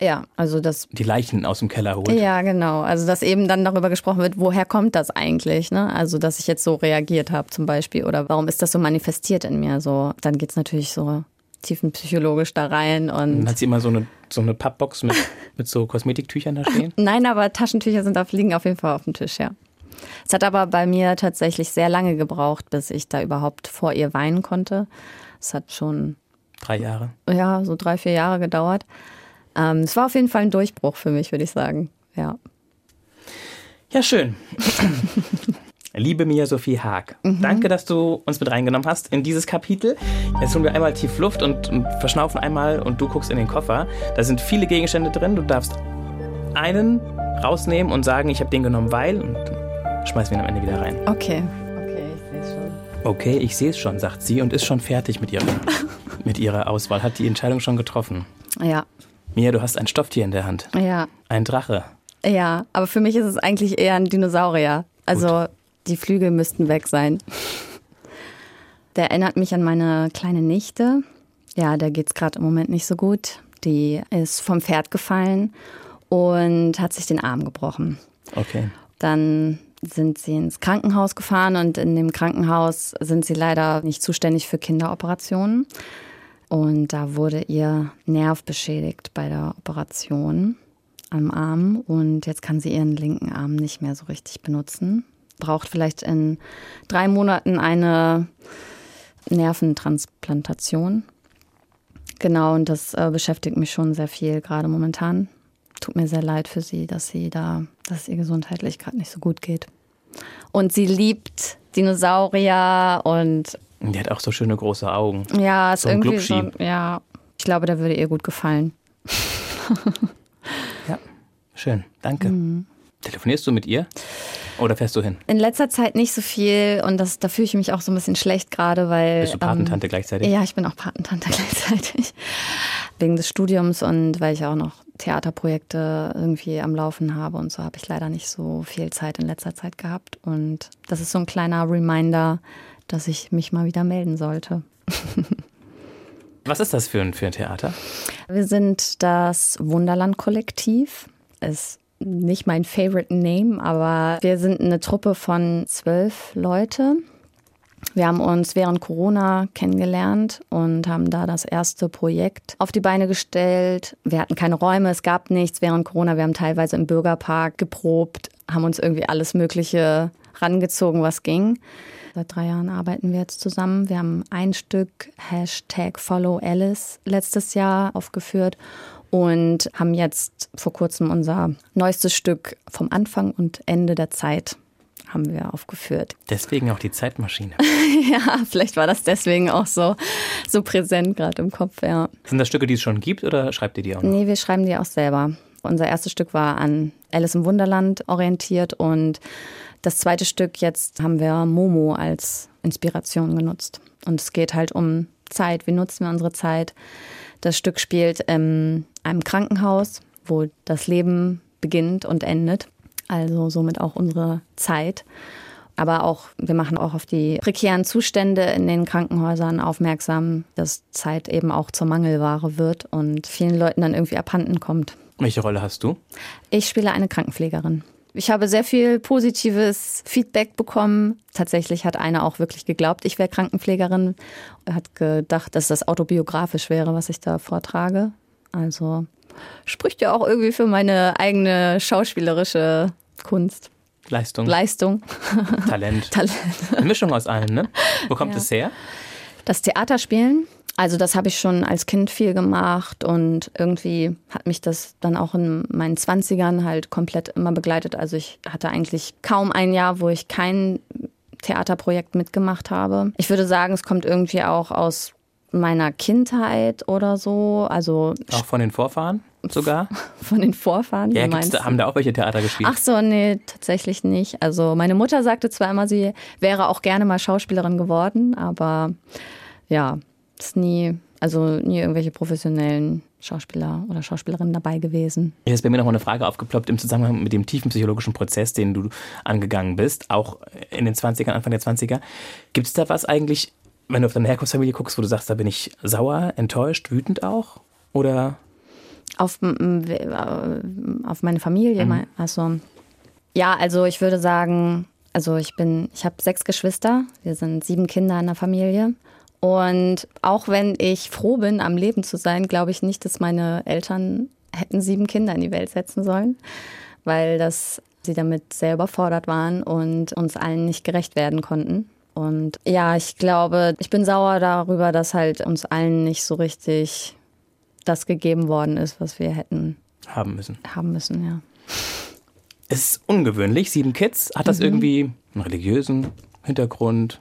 Ja, also das. Die Leichen aus dem Keller holt. Ja, genau. Also, dass eben dann darüber gesprochen wird, woher kommt das eigentlich? Ne? Also, dass ich jetzt so reagiert habe zum Beispiel oder warum ist das so manifestiert in mir? So, dann geht's natürlich so tiefenpsychologisch da rein. Und dann hat sie immer so eine, so eine Pappbox mit, mit so Kosmetiktüchern da stehen? Nein, aber Taschentücher sind auf, liegen auf jeden Fall auf dem Tisch, ja. Es hat aber bei mir tatsächlich sehr lange gebraucht, bis ich da überhaupt vor ihr weinen konnte. Es hat schon. Drei Jahre? Ja, so drei, vier Jahre gedauert. Ähm, es war auf jeden Fall ein Durchbruch für mich, würde ich sagen. Ja. Ja, schön. Liebe Mia Sophie Haag, mhm. danke, dass du uns mit reingenommen hast in dieses Kapitel. Jetzt holen wir einmal tief Luft und, und verschnaufen einmal und du guckst in den Koffer. Da sind viele Gegenstände drin. Du darfst einen rausnehmen und sagen, ich habe den genommen, weil und schmeißen wir ihn am Ende wieder rein. Okay. Okay, ich sehe es schon. Okay, ich sehe es schon, sagt sie und ist schon fertig mit ihrer, mit ihrer Auswahl, hat die Entscheidung schon getroffen. Ja. Mia, du hast ein Stofftier in der Hand. Ja. Ein Drache. Ja, aber für mich ist es eigentlich eher ein Dinosaurier. Also Gut. die Flügel müssten weg sein. Der erinnert mich an meine kleine Nichte. Ja, der geht es gerade im Moment nicht so gut. Die ist vom Pferd gefallen und hat sich den Arm gebrochen. Okay. Dann sind sie ins Krankenhaus gefahren und in dem Krankenhaus sind sie leider nicht zuständig für Kinderoperationen. Und da wurde ihr Nerv beschädigt bei der Operation am Arm und jetzt kann sie ihren linken Arm nicht mehr so richtig benutzen. Braucht vielleicht in drei Monaten eine Nerventransplantation. Genau, und das äh, beschäftigt mich schon sehr viel gerade momentan. Tut mir sehr leid für sie, dass sie da, dass es ihr gesundheitlich gerade nicht so gut geht. Und sie liebt Dinosaurier und. Die hat auch so schöne große Augen. Ja, ist So ein irgendwie so. Ja, ich glaube, der würde ihr gut gefallen. Ja, schön. Danke. Mhm. Telefonierst du mit ihr? Oder fährst du hin? In letzter Zeit nicht so viel und das, da fühle ich mich auch so ein bisschen schlecht gerade, weil. Bist du Patentante ähm, gleichzeitig? Ja, ich bin auch Patentante gleichzeitig. Wegen des Studiums und weil ich auch noch Theaterprojekte irgendwie am Laufen habe und so habe ich leider nicht so viel Zeit in letzter Zeit gehabt. Und das ist so ein kleiner Reminder, dass ich mich mal wieder melden sollte. Was ist das für ein, für ein Theater? Wir sind das Wunderland-Kollektiv. Ist nicht mein favorite name, aber wir sind eine Truppe von zwölf Leute. Wir haben uns während Corona kennengelernt und haben da das erste Projekt auf die Beine gestellt. Wir hatten keine Räume, es gab nichts während Corona. Wir haben teilweise im Bürgerpark geprobt, haben uns irgendwie alles Mögliche rangezogen, was ging. Seit drei Jahren arbeiten wir jetzt zusammen. Wir haben ein Stück Hashtag Follow Alice letztes Jahr aufgeführt und haben jetzt vor kurzem unser neuestes Stück vom Anfang und Ende der Zeit haben wir aufgeführt. Deswegen auch die Zeitmaschine. Ja, vielleicht war das deswegen auch so, so präsent gerade im Kopf, ja. Sind das Stücke, die es schon gibt oder schreibt ihr die auch noch? Nee, wir schreiben die auch selber. Unser erstes Stück war an Alice im Wunderland orientiert und das zweite Stück jetzt haben wir Momo als Inspiration genutzt. Und es geht halt um Zeit. Wie nutzen wir unsere Zeit? Das Stück spielt in einem Krankenhaus, wo das Leben beginnt und endet. Also somit auch unsere Zeit. Aber auch, wir machen auch auf die prekären Zustände in den Krankenhäusern aufmerksam, dass Zeit eben auch zur Mangelware wird und vielen Leuten dann irgendwie abhanden kommt. Welche Rolle hast du? Ich spiele eine Krankenpflegerin. Ich habe sehr viel positives Feedback bekommen. Tatsächlich hat einer auch wirklich geglaubt, ich wäre Krankenpflegerin. Er hat gedacht, dass das autobiografisch wäre, was ich da vortrage. Also spricht ja auch irgendwie für meine eigene schauspielerische Kunst. Leistung, Leistung. Talent. Talent. Eine Mischung aus allen, ne? Wo kommt Ja. es her? Das Theaterspielen, also das habe ich schon als Kind viel gemacht und irgendwie hat mich das dann auch in meinen Zwanzigern halt komplett immer begleitet. Also ich hatte eigentlich kaum ein Jahr, wo ich kein Theaterprojekt mitgemacht habe. Ich würde sagen, es kommt irgendwie auch aus meiner Kindheit oder so, also Auch von den Vorfahren sogar? von den Vorfahren. Ja, da, haben da auch welche Theater gespielt? Ach so, nee, tatsächlich nicht. Also meine Mutter sagte zwar immer, sie wäre auch gerne mal Schauspielerin geworden, aber ja, ist nie, also nie irgendwelche professionellen Schauspieler oder Schauspielerinnen dabei gewesen. Hier ist bei mir noch mal eine Frage aufgeploppt im Zusammenhang mit dem tiefen psychologischen Prozess, den du angegangen bist, auch in den 20ern, Anfang der 20er. Gibt es da was eigentlich, wenn du auf deine Herkunftsfamilie guckst, wo du sagst, da bin ich sauer, enttäuscht, wütend auch? Oder Auf, äh, auf meine Familie, Mhm. also ja, also ich würde sagen, also ich bin, ich habe sechs Geschwister, wir sind sieben Kinder in der Familie. Und auch wenn ich froh bin, am Leben zu sein, glaube ich nicht, dass meine Eltern hätten sieben Kinder in die Welt setzen sollen, weil das sie damit sehr überfordert waren und uns allen nicht gerecht werden konnten. Und ja, ich glaube, ich bin sauer darüber, dass halt uns allen nicht so richtig das gegeben worden ist, was wir hätten haben müssen? haben müssen, ja. Es ist ungewöhnlich, sieben Kids. Hat Mhm. das irgendwie einen religiösen Hintergrund,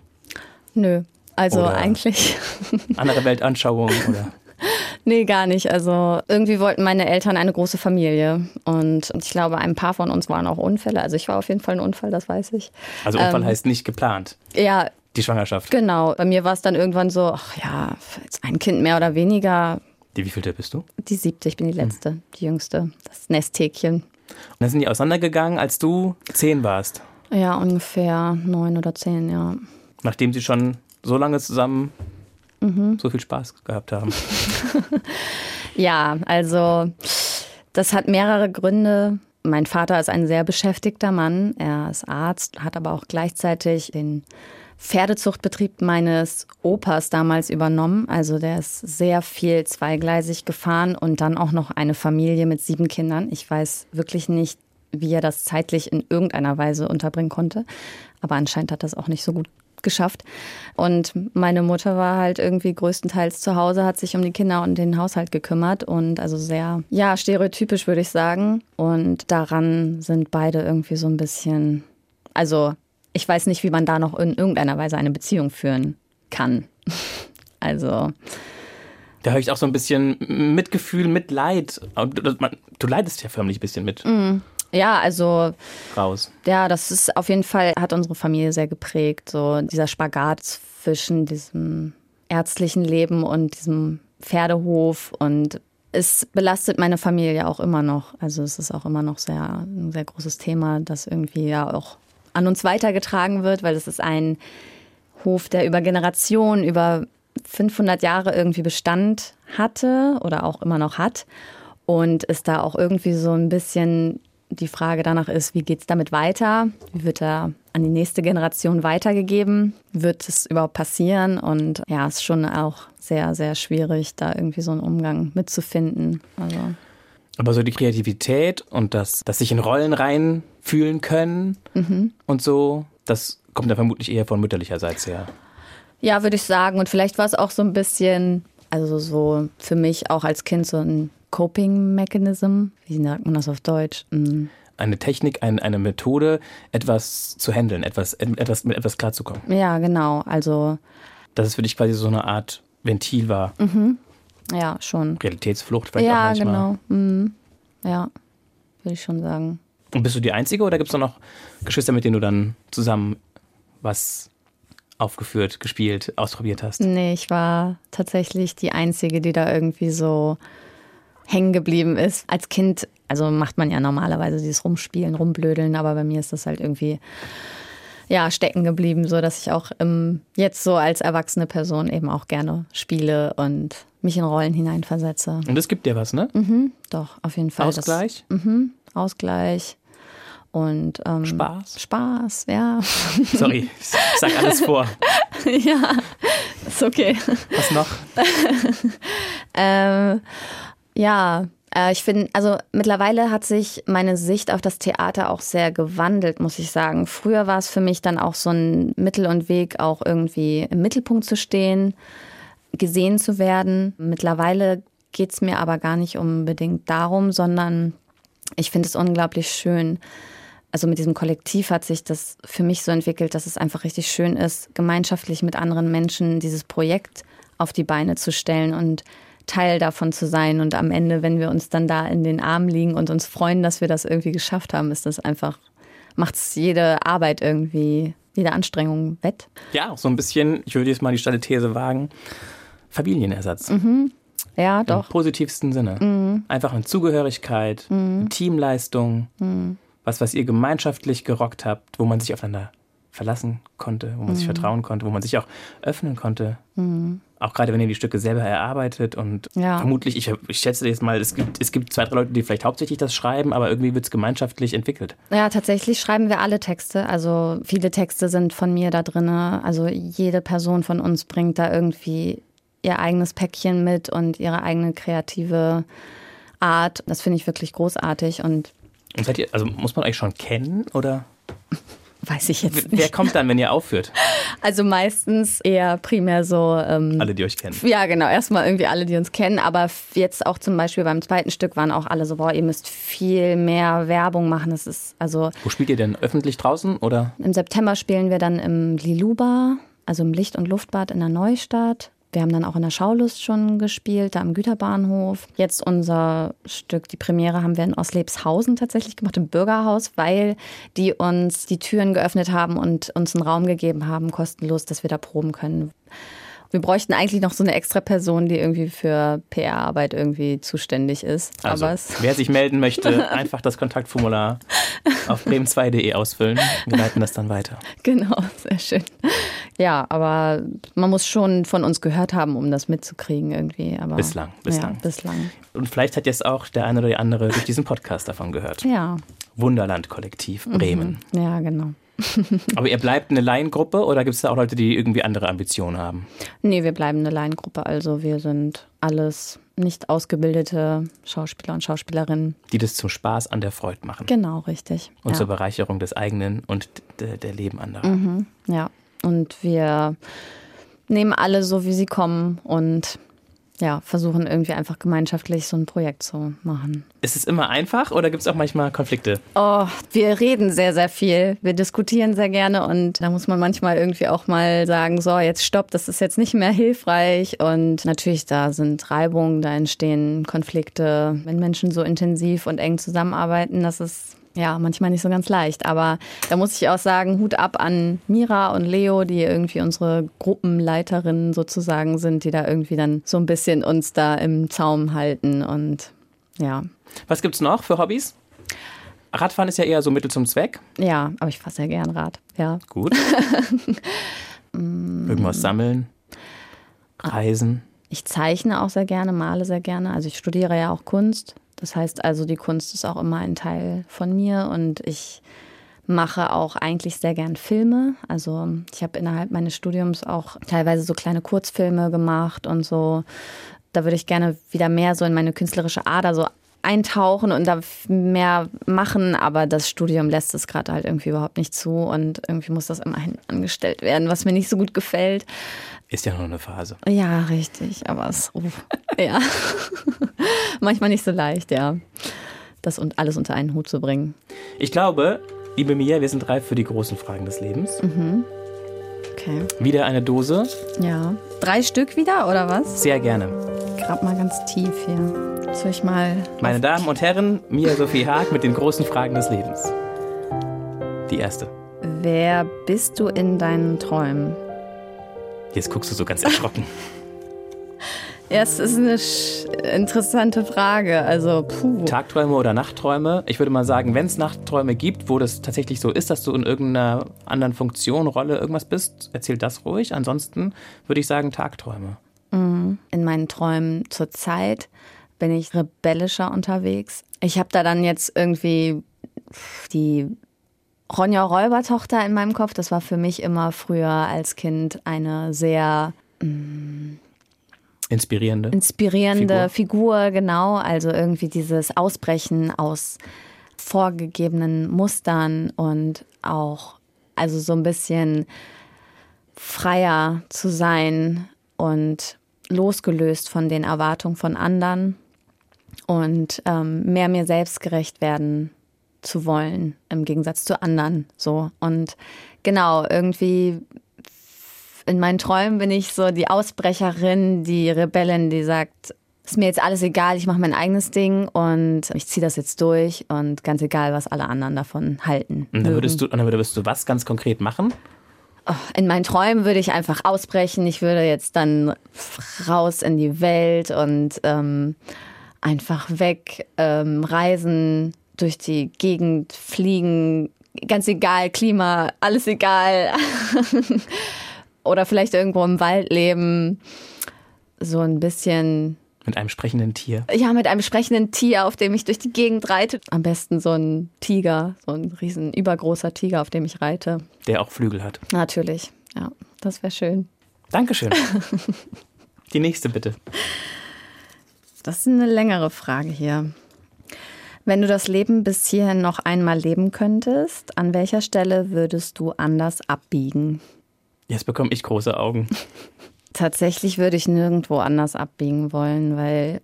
Nö. Also Oder- eigentlich, andere Weltanschauung oder? nee, gar nicht. Also irgendwie wollten meine Eltern eine große Familie. Und ich glaube, ein paar von uns waren auch Unfälle. Also ich war auf jeden Fall ein Unfall, das weiß ich. Also Unfall Ähm, heißt nicht geplant, Ja, die Schwangerschaft. genau. Bei mir war es dann irgendwann so, ach ja, jetzt ein Kind mehr oder weniger. Die wievielte bist du? Und Die siebte, ich bin die letzte, die jüngste. Das Nesthäkchen. dann sind die auseinandergegangen, als du zehn warst. Ja, ungefähr neun oder zehn, ja. Nachdem sie schon so lange zusammen Mhm. so viel Spaß gehabt haben. Ja, also das hat mehrere Gründe. Mein Vater ist ein sehr beschäftigter Mann. Er ist Arzt, hat aber auch gleichzeitig den Pferdezuchtbetrieb meines Opas damals übernommen. Also der ist sehr viel zweigleisig gefahren und dann auch noch eine Familie mit sieben Kindern. Ich weiß wirklich nicht, wie er das zeitlich in irgendeiner Weise unterbringen konnte. Aber anscheinend hat das auch nicht so gut geschafft. Und meine Mutter war halt irgendwie größtenteils zu Hause, hat sich um die Kinder und den Haushalt gekümmert und also sehr, ja, stereotypisch würde ich sagen. Und daran sind beide irgendwie so ein bisschen, also ich weiß nicht, wie man da noch in irgendeiner Weise eine Beziehung führen kann. Also. Da höre ich auch so ein bisschen Mitgefühl, Mitleid. Du leidest ja förmlich ein bisschen mit. Mm. Ja, also raus. Ja, das ist auf jeden Fall, hat unsere Familie sehr geprägt. So dieser Spagat zwischen diesem ärztlichen Leben und diesem Pferdehof und es belastet meine Familie auch immer noch. Also es ist auch immer noch sehr, ein sehr großes Thema, das irgendwie ja auch an uns weitergetragen wird, weil es ist ein Hof, der über Generationen, über 500 Jahre irgendwie Bestand hatte oder auch immer noch hat und es da auch irgendwie so ein bisschen die Frage danach ist, wie geht es damit weiter? Wie wird er an die nächste Generation weitergegeben? Wird es überhaupt passieren? Und ja, es ist schon auch sehr, sehr schwierig, da irgendwie so einen Umgang mitzufinden. Also. Aber so die Kreativität und das, das sich in Rollen reinfühlen können mhm. und so, das kommt da vermutlich eher von mütterlicherseits her. Ja, würde ich sagen. Und vielleicht war es auch so ein bisschen, also so für mich auch als Kind so ein Coping Mechanism. Wie sagt man das auf Deutsch? Mhm. Eine Technik, ein, eine Methode, etwas zu handeln, etwas, etwas, mit etwas klarzukommen. Ja, genau. Also. Dass es für dich quasi so eine Art Ventil war. Mhm. Ja, schon. Realitätsflucht vielleicht ja, auch manchmal. Ja, genau. Mhm. Ja, würde ich schon sagen. Und bist du die Einzige oder gibt es noch Geschwister, mit denen du dann zusammen was aufgeführt, gespielt, ausprobiert hast? Nee, ich war tatsächlich die Einzige, die da irgendwie so hängen geblieben ist. Als Kind, also macht man ja normalerweise dieses Rumspielen, Rumblödeln, aber bei mir ist das halt irgendwie ja, stecken geblieben, so dass ich auch ähm, jetzt so als erwachsene Person eben auch gerne spiele und mich in Rollen hineinversetze. Und es gibt dir was, ne? Mhm, doch, auf jeden Fall. Ausgleich? Das, mhm, Ausgleich. Und ähm, Spaß. Spaß, ja. Sorry, ich sag alles vor. ja, ist okay. Was noch? ähm, ja, äh, ich finde, also mittlerweile hat sich meine Sicht auf das Theater auch sehr gewandelt, muss ich sagen. Früher war es für mich dann auch so ein Mittel und Weg, auch irgendwie im Mittelpunkt zu stehen, gesehen zu werden. Mittlerweile geht es mir aber gar nicht unbedingt darum, sondern ich finde es unglaublich schön. Also mit diesem Kollektiv hat sich das für mich so entwickelt, dass es einfach richtig schön ist, gemeinschaftlich mit anderen Menschen dieses Projekt auf die Beine zu stellen und Teil davon zu sein. Und am Ende, wenn wir uns dann da in den Armen liegen und uns freuen, dass wir das irgendwie geschafft haben, ist das einfach, macht es jede Arbeit irgendwie, jede Anstrengung wett. Ja, so ein bisschen, ich würde jetzt mal die steile These wagen, Familienersatz. Mhm. Ja, doch. Im positivsten Sinne. Mhm. Einfach eine Zugehörigkeit, mhm. eine Teamleistung, mhm. was, was ihr gemeinschaftlich gerockt habt, wo man sich aufeinander verlassen konnte, wo man sich mhm. vertrauen konnte, wo man sich auch öffnen konnte. Mhm. Auch gerade wenn ihr die Stücke selber erarbeitet und ja. vermutlich, ich, ich schätze jetzt mal, es gibt, es gibt zwei, drei Leute, die vielleicht hauptsächlich das schreiben, aber irgendwie wird es gemeinschaftlich entwickelt. Ja, tatsächlich schreiben wir alle Texte. Also viele Texte sind von mir da drin. Also jede Person von uns bringt da irgendwie ihr eigenes Päckchen mit und ihre eigene kreative Art. Das finde ich wirklich großartig. Und, und seid ihr, also muss man euch schon kennen oder? Weiß ich jetzt nicht. Wer kommt dann, wenn ihr aufführt? Also meistens eher primär so. Ähm, alle, die euch kennen. Ja, genau. Erstmal irgendwie alle, die uns kennen. Aber jetzt auch zum Beispiel beim zweiten Stück waren auch alle so, boah, ihr müsst viel mehr Werbung machen. Das ist also. Wo spielt ihr denn? Öffentlich draußen oder? Im September spielen wir dann im Liluba, also im Licht- und Luftbad in der Neustadt. Wir haben dann auch in der Schaulust schon gespielt, da am Güterbahnhof. Jetzt unser Stück, die Premiere, haben wir in Oslebshausen tatsächlich gemacht, im Bürgerhaus, weil die uns die Türen geöffnet haben und uns einen Raum gegeben haben, kostenlos, dass wir da proben können. Wir bräuchten eigentlich noch so eine extra Person, die irgendwie für PR-Arbeit irgendwie zuständig ist. Also, wer sich melden möchte, einfach das Kontaktformular auf bremen2.de ausfüllen. Wir leiten das dann weiter. Genau, sehr schön. Ja, aber man muss schon von uns gehört haben, um das mitzukriegen irgendwie. Aber, bislang, bislang. Ja, bislang. Und vielleicht hat jetzt auch der eine oder die andere durch diesen Podcast davon gehört. Ja. Wunderland-Kollektiv Bremen. Mhm. Ja, genau. Aber ihr bleibt eine Laiengruppe oder gibt es da auch Leute, die irgendwie andere Ambitionen haben? Nee, wir bleiben eine Laiengruppe. Also wir sind alles nicht ausgebildete Schauspieler und Schauspielerinnen. Die das zum Spaß an der Freude machen. Genau, richtig. Und ja. zur Bereicherung des eigenen und der, der Leben anderer. Mhm, ja, und wir nehmen alle so, wie sie kommen und ja, versuchen irgendwie einfach gemeinschaftlich so ein Projekt zu machen. Ist es immer einfach oder gibt es auch manchmal Konflikte? Oh, wir reden sehr, sehr viel. Wir diskutieren sehr gerne und da muss man manchmal irgendwie auch mal sagen, so, jetzt stopp, das ist jetzt nicht mehr hilfreich. Und natürlich, da sind Reibungen, da entstehen Konflikte. Wenn Menschen so intensiv und eng zusammenarbeiten, das ist ja, manchmal nicht so ganz leicht. Aber da muss ich auch sagen, Hut ab an Mira und Leo, die irgendwie unsere Gruppenleiterinnen sozusagen sind, die da irgendwie dann so ein bisschen uns da im Zaum halten und ja. Was gibt's noch für Hobbys? Radfahren ist ja eher so Mittel zum Zweck. Ja, aber ich fahre sehr gern Rad, ja. Gut. Irgendwas sammeln, reisen. Ich zeichne auch sehr gerne, male sehr gerne. Also ich studiere ja auch Kunst. Das heißt also, die Kunst ist auch immer ein Teil von mir und ich mache auch eigentlich sehr gern Filme. Also ich habe innerhalb meines Studiums auch teilweise so kleine Kurzfilme gemacht und so. Da würde ich gerne wieder mehr so in meine künstlerische Ader so eintauchen und da mehr machen, aber das Studium lässt es gerade halt irgendwie überhaupt nicht zu und irgendwie muss das immerhin angestellt werden, was mir nicht so gut gefällt. Ist ja nur eine Phase. Ja, richtig, aber es oh, ja manchmal nicht so leicht, ja, das und alles unter einen Hut zu bringen. Ich glaube, liebe Mia, wir sind reif für die großen Fragen des Lebens. Mhm. Okay. Wieder eine Dose. Ja. Drei Stück wieder oder was? Sehr gerne. Grab mal ganz tief hier. Soll ich mal. Meine Damen und Herren, Mia Sophie Haag mit den großen Fragen des Lebens. Die erste. Wer bist du in deinen Träumen? Jetzt guckst du so ganz erschrocken. ja, es ist eine interessante Frage. Also, puh. Tagträume oder Nachtträume? Ich würde mal sagen, wenn es Nachtträume gibt, wo das tatsächlich so ist, dass du in irgendeiner anderen Funktion, Rolle, irgendwas bist, erzähl das ruhig. Ansonsten würde ich sagen Tagträume. Mhm. In meinen Träumen zur Zeit bin ich rebellischer unterwegs. Ich habe da dann jetzt irgendwie die Ronja Räubertochter in meinem Kopf. Das war für mich immer früher als Kind eine sehr mh, mm, inspirierende, inspirierende Figur. Figur, genau. Also irgendwie dieses Ausbrechen aus vorgegebenen Mustern und auch also so ein bisschen freier zu sein und losgelöst von den Erwartungen von anderen und ähm, mehr mir selbst gerecht werden zu wollen, im Gegensatz zu anderen. So. Und genau, irgendwie in meinen Träumen bin ich so die Ausbrecherin, die Rebellin, die sagt, ist mir jetzt alles egal, ich mache mein eigenes Ding und ich ziehe das jetzt durch und ganz egal, was alle anderen davon halten. Und dann würdest du, und dann würdest du was ganz konkret machen? Oh, in meinen Träumen würde ich einfach ausbrechen. Ich würde jetzt dann raus in die Welt und ähm, einfach weg, ähm, reisen, durch die Gegend fliegen, ganz egal, Klima, alles egal. Oder vielleicht irgendwo im Wald leben, so ein bisschen. Mit einem sprechenden Tier. Ja, mit einem sprechenden Tier, auf dem ich durch die Gegend reite. Am besten so ein Tiger, so ein riesen übergroßer Tiger, auf dem ich reite. Der auch Flügel hat. Natürlich, ja, das wäre schön. Dankeschön. die nächste bitte. Das ist eine längere Frage hier. Wenn du das Leben bis hierhin noch einmal leben könntest, an welcher Stelle würdest du anders abbiegen? Jetzt bekomme ich große Augen. Tatsächlich würde ich nirgendwo anders abbiegen wollen, weil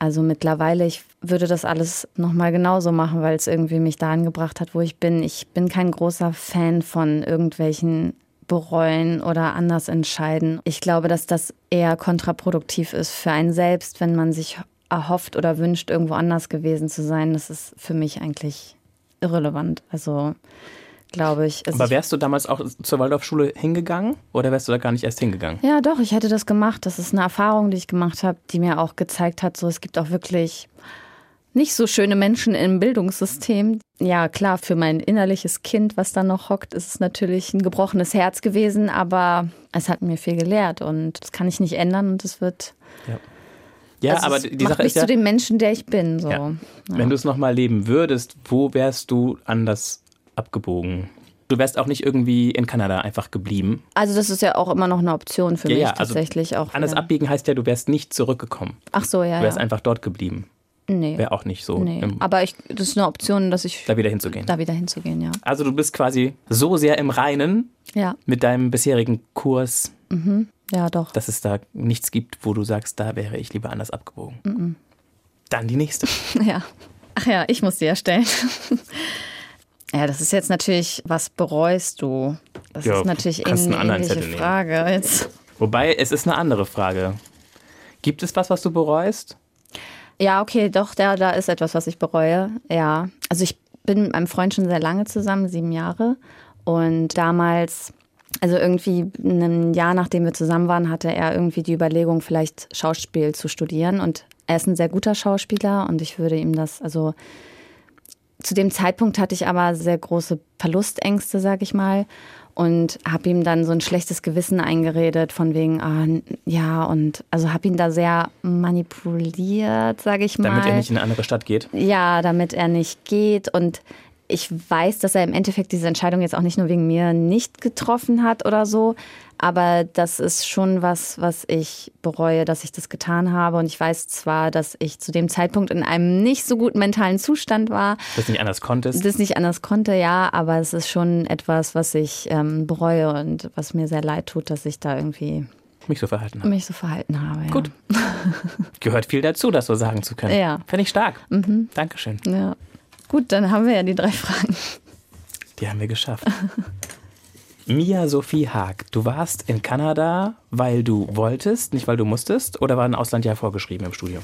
also mittlerweile ich würde das alles noch mal genauso machen, weil es irgendwie mich dahin gebracht hat, wo ich bin. Ich bin kein großer Fan von irgendwelchen bereuen oder anders entscheiden. Ich glaube, dass das eher kontraproduktiv ist für einen selbst, wenn man sich erhofft oder wünscht, irgendwo anders gewesen zu sein. Das ist für mich eigentlich irrelevant. Also glaube ich. Also Aber wärst du damals auch zur Waldorfschule hingegangen oder wärst du da gar nicht erst hingegangen? Ja, doch, ich hätte das gemacht. Das ist eine Erfahrung, die ich gemacht habe, die mir auch gezeigt hat, so es gibt auch wirklich nicht so schöne Menschen im Bildungssystem. Ja, klar, für mein innerliches Kind, was da noch hockt, ist es natürlich ein gebrochenes Herz gewesen, aber es hat mir viel gelehrt und das kann ich nicht ändern und es wird. Ja. Ja, also aber die Sache mich ist ja, zu dem Menschen, der ich bin. So. Ja. Ja. wenn du es nochmal leben würdest, wo wärst du anders abgebogen? Du wärst auch nicht irgendwie in Kanada einfach geblieben. Also das ist ja auch immer noch eine Option für Ja, mich ja, also tatsächlich auch. Anders wieder. abbiegen heißt ja, du wärst nicht zurückgekommen. Ach so, ja. Du wärst einfach dort geblieben. Nee. Wäre auch nicht so, nee. Aber ich, das ist eine Option, dass ich da wieder hinzugehen. da wieder hinzugehen, ja. Also du bist quasi so sehr im Reinen Ja. mit deinem bisherigen Kurs, Ja, doch. Dass es da nichts gibt, wo du sagst, da wäre ich lieber anders abgebogen. -mm. Dann die nächste. Ja. Ach ja, ich muss die erstellen. ja, das ist jetzt natürlich, was bereust du? Das Ja, ist natürlich eine ähnliche. Frage. Jetzt. Wobei, es ist eine andere Frage. Gibt es was, was du bereust? Ja, okay, doch, da, da ist etwas, was ich bereue. Ja. Also ich bin mit meinem Freund schon sehr lange zusammen, sieben Jahre. Und damals, also irgendwie ein Jahr nachdem wir zusammen waren, hatte er irgendwie die Überlegung, vielleicht Schauspiel zu studieren. Und er ist ein sehr guter Schauspieler und ich würde ihm das, also zu dem Zeitpunkt hatte ich aber sehr große Verlustängste, sag ich mal. Und habe ihm dann so ein schlechtes Gewissen eingeredet, von wegen, ah, ja, und also habe ihn da sehr manipuliert, sage ich mal. Damit er nicht in eine andere Stadt geht? Ja, damit er nicht geht. Und ich weiß, dass er im Endeffekt diese Entscheidung jetzt auch nicht nur wegen mir nicht getroffen hat oder so. Aber das ist schon was, was ich bereue, dass ich das getan habe. Und ich weiß zwar, dass ich zu dem Zeitpunkt in einem nicht so guten mentalen Zustand war, Dass du nicht anders konntest? das nicht anders konnte, ja, aber es ist schon etwas, was ich ähm, bereue und was mir sehr leid tut, dass ich da irgendwie mich so verhalten habe. mich so verhalten habe. Ja. Gut. Gehört viel dazu, das so sagen zu können. Ja. Finde ich stark. Dankeschön. Ja. Gut, dann haben wir ja die drei Fragen. Die haben wir geschafft. Mia Sophie Haag, du warst in Kanada, weil du wolltest, nicht weil du musstest, oder war ein Auslandjahr vorgeschrieben im Studium?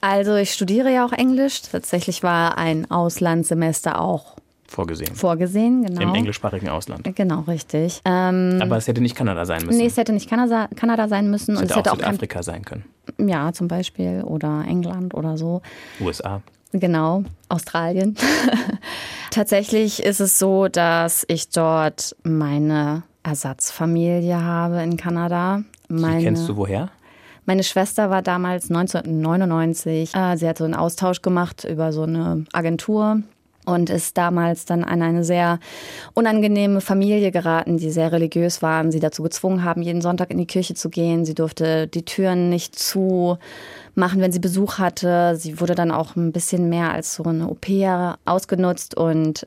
Also ich studiere ja auch Englisch. Tatsächlich war ein Auslandssemester auch Vorgesehen. vorgesehen, genau. Im englischsprachigen Ausland. Genau, richtig. Ähm, Aber es hätte nicht Kanada sein müssen. nee, es hätte nicht Kanada, Kanada sein müssen es und hätte es hätte auch auch Südafrika sein können. ja zum Beispiel oder England oder so. USA. Genau, Australien. Tatsächlich ist es so, dass ich dort meine Ersatzfamilie habe in Kanada. Meine, Die kennst du woher? Meine Schwester war damals 1999. Äh, sie hat so einen Austausch gemacht über so eine Agentur und ist damals dann an eine sehr unangenehme Familie geraten, die sehr religiös waren, sie dazu gezwungen haben, jeden Sonntag in die Kirche zu gehen. Sie durfte die Türen nicht zu machen, wenn sie Besuch hatte. Sie wurde dann auch ein bisschen mehr als so eine pair ausgenutzt und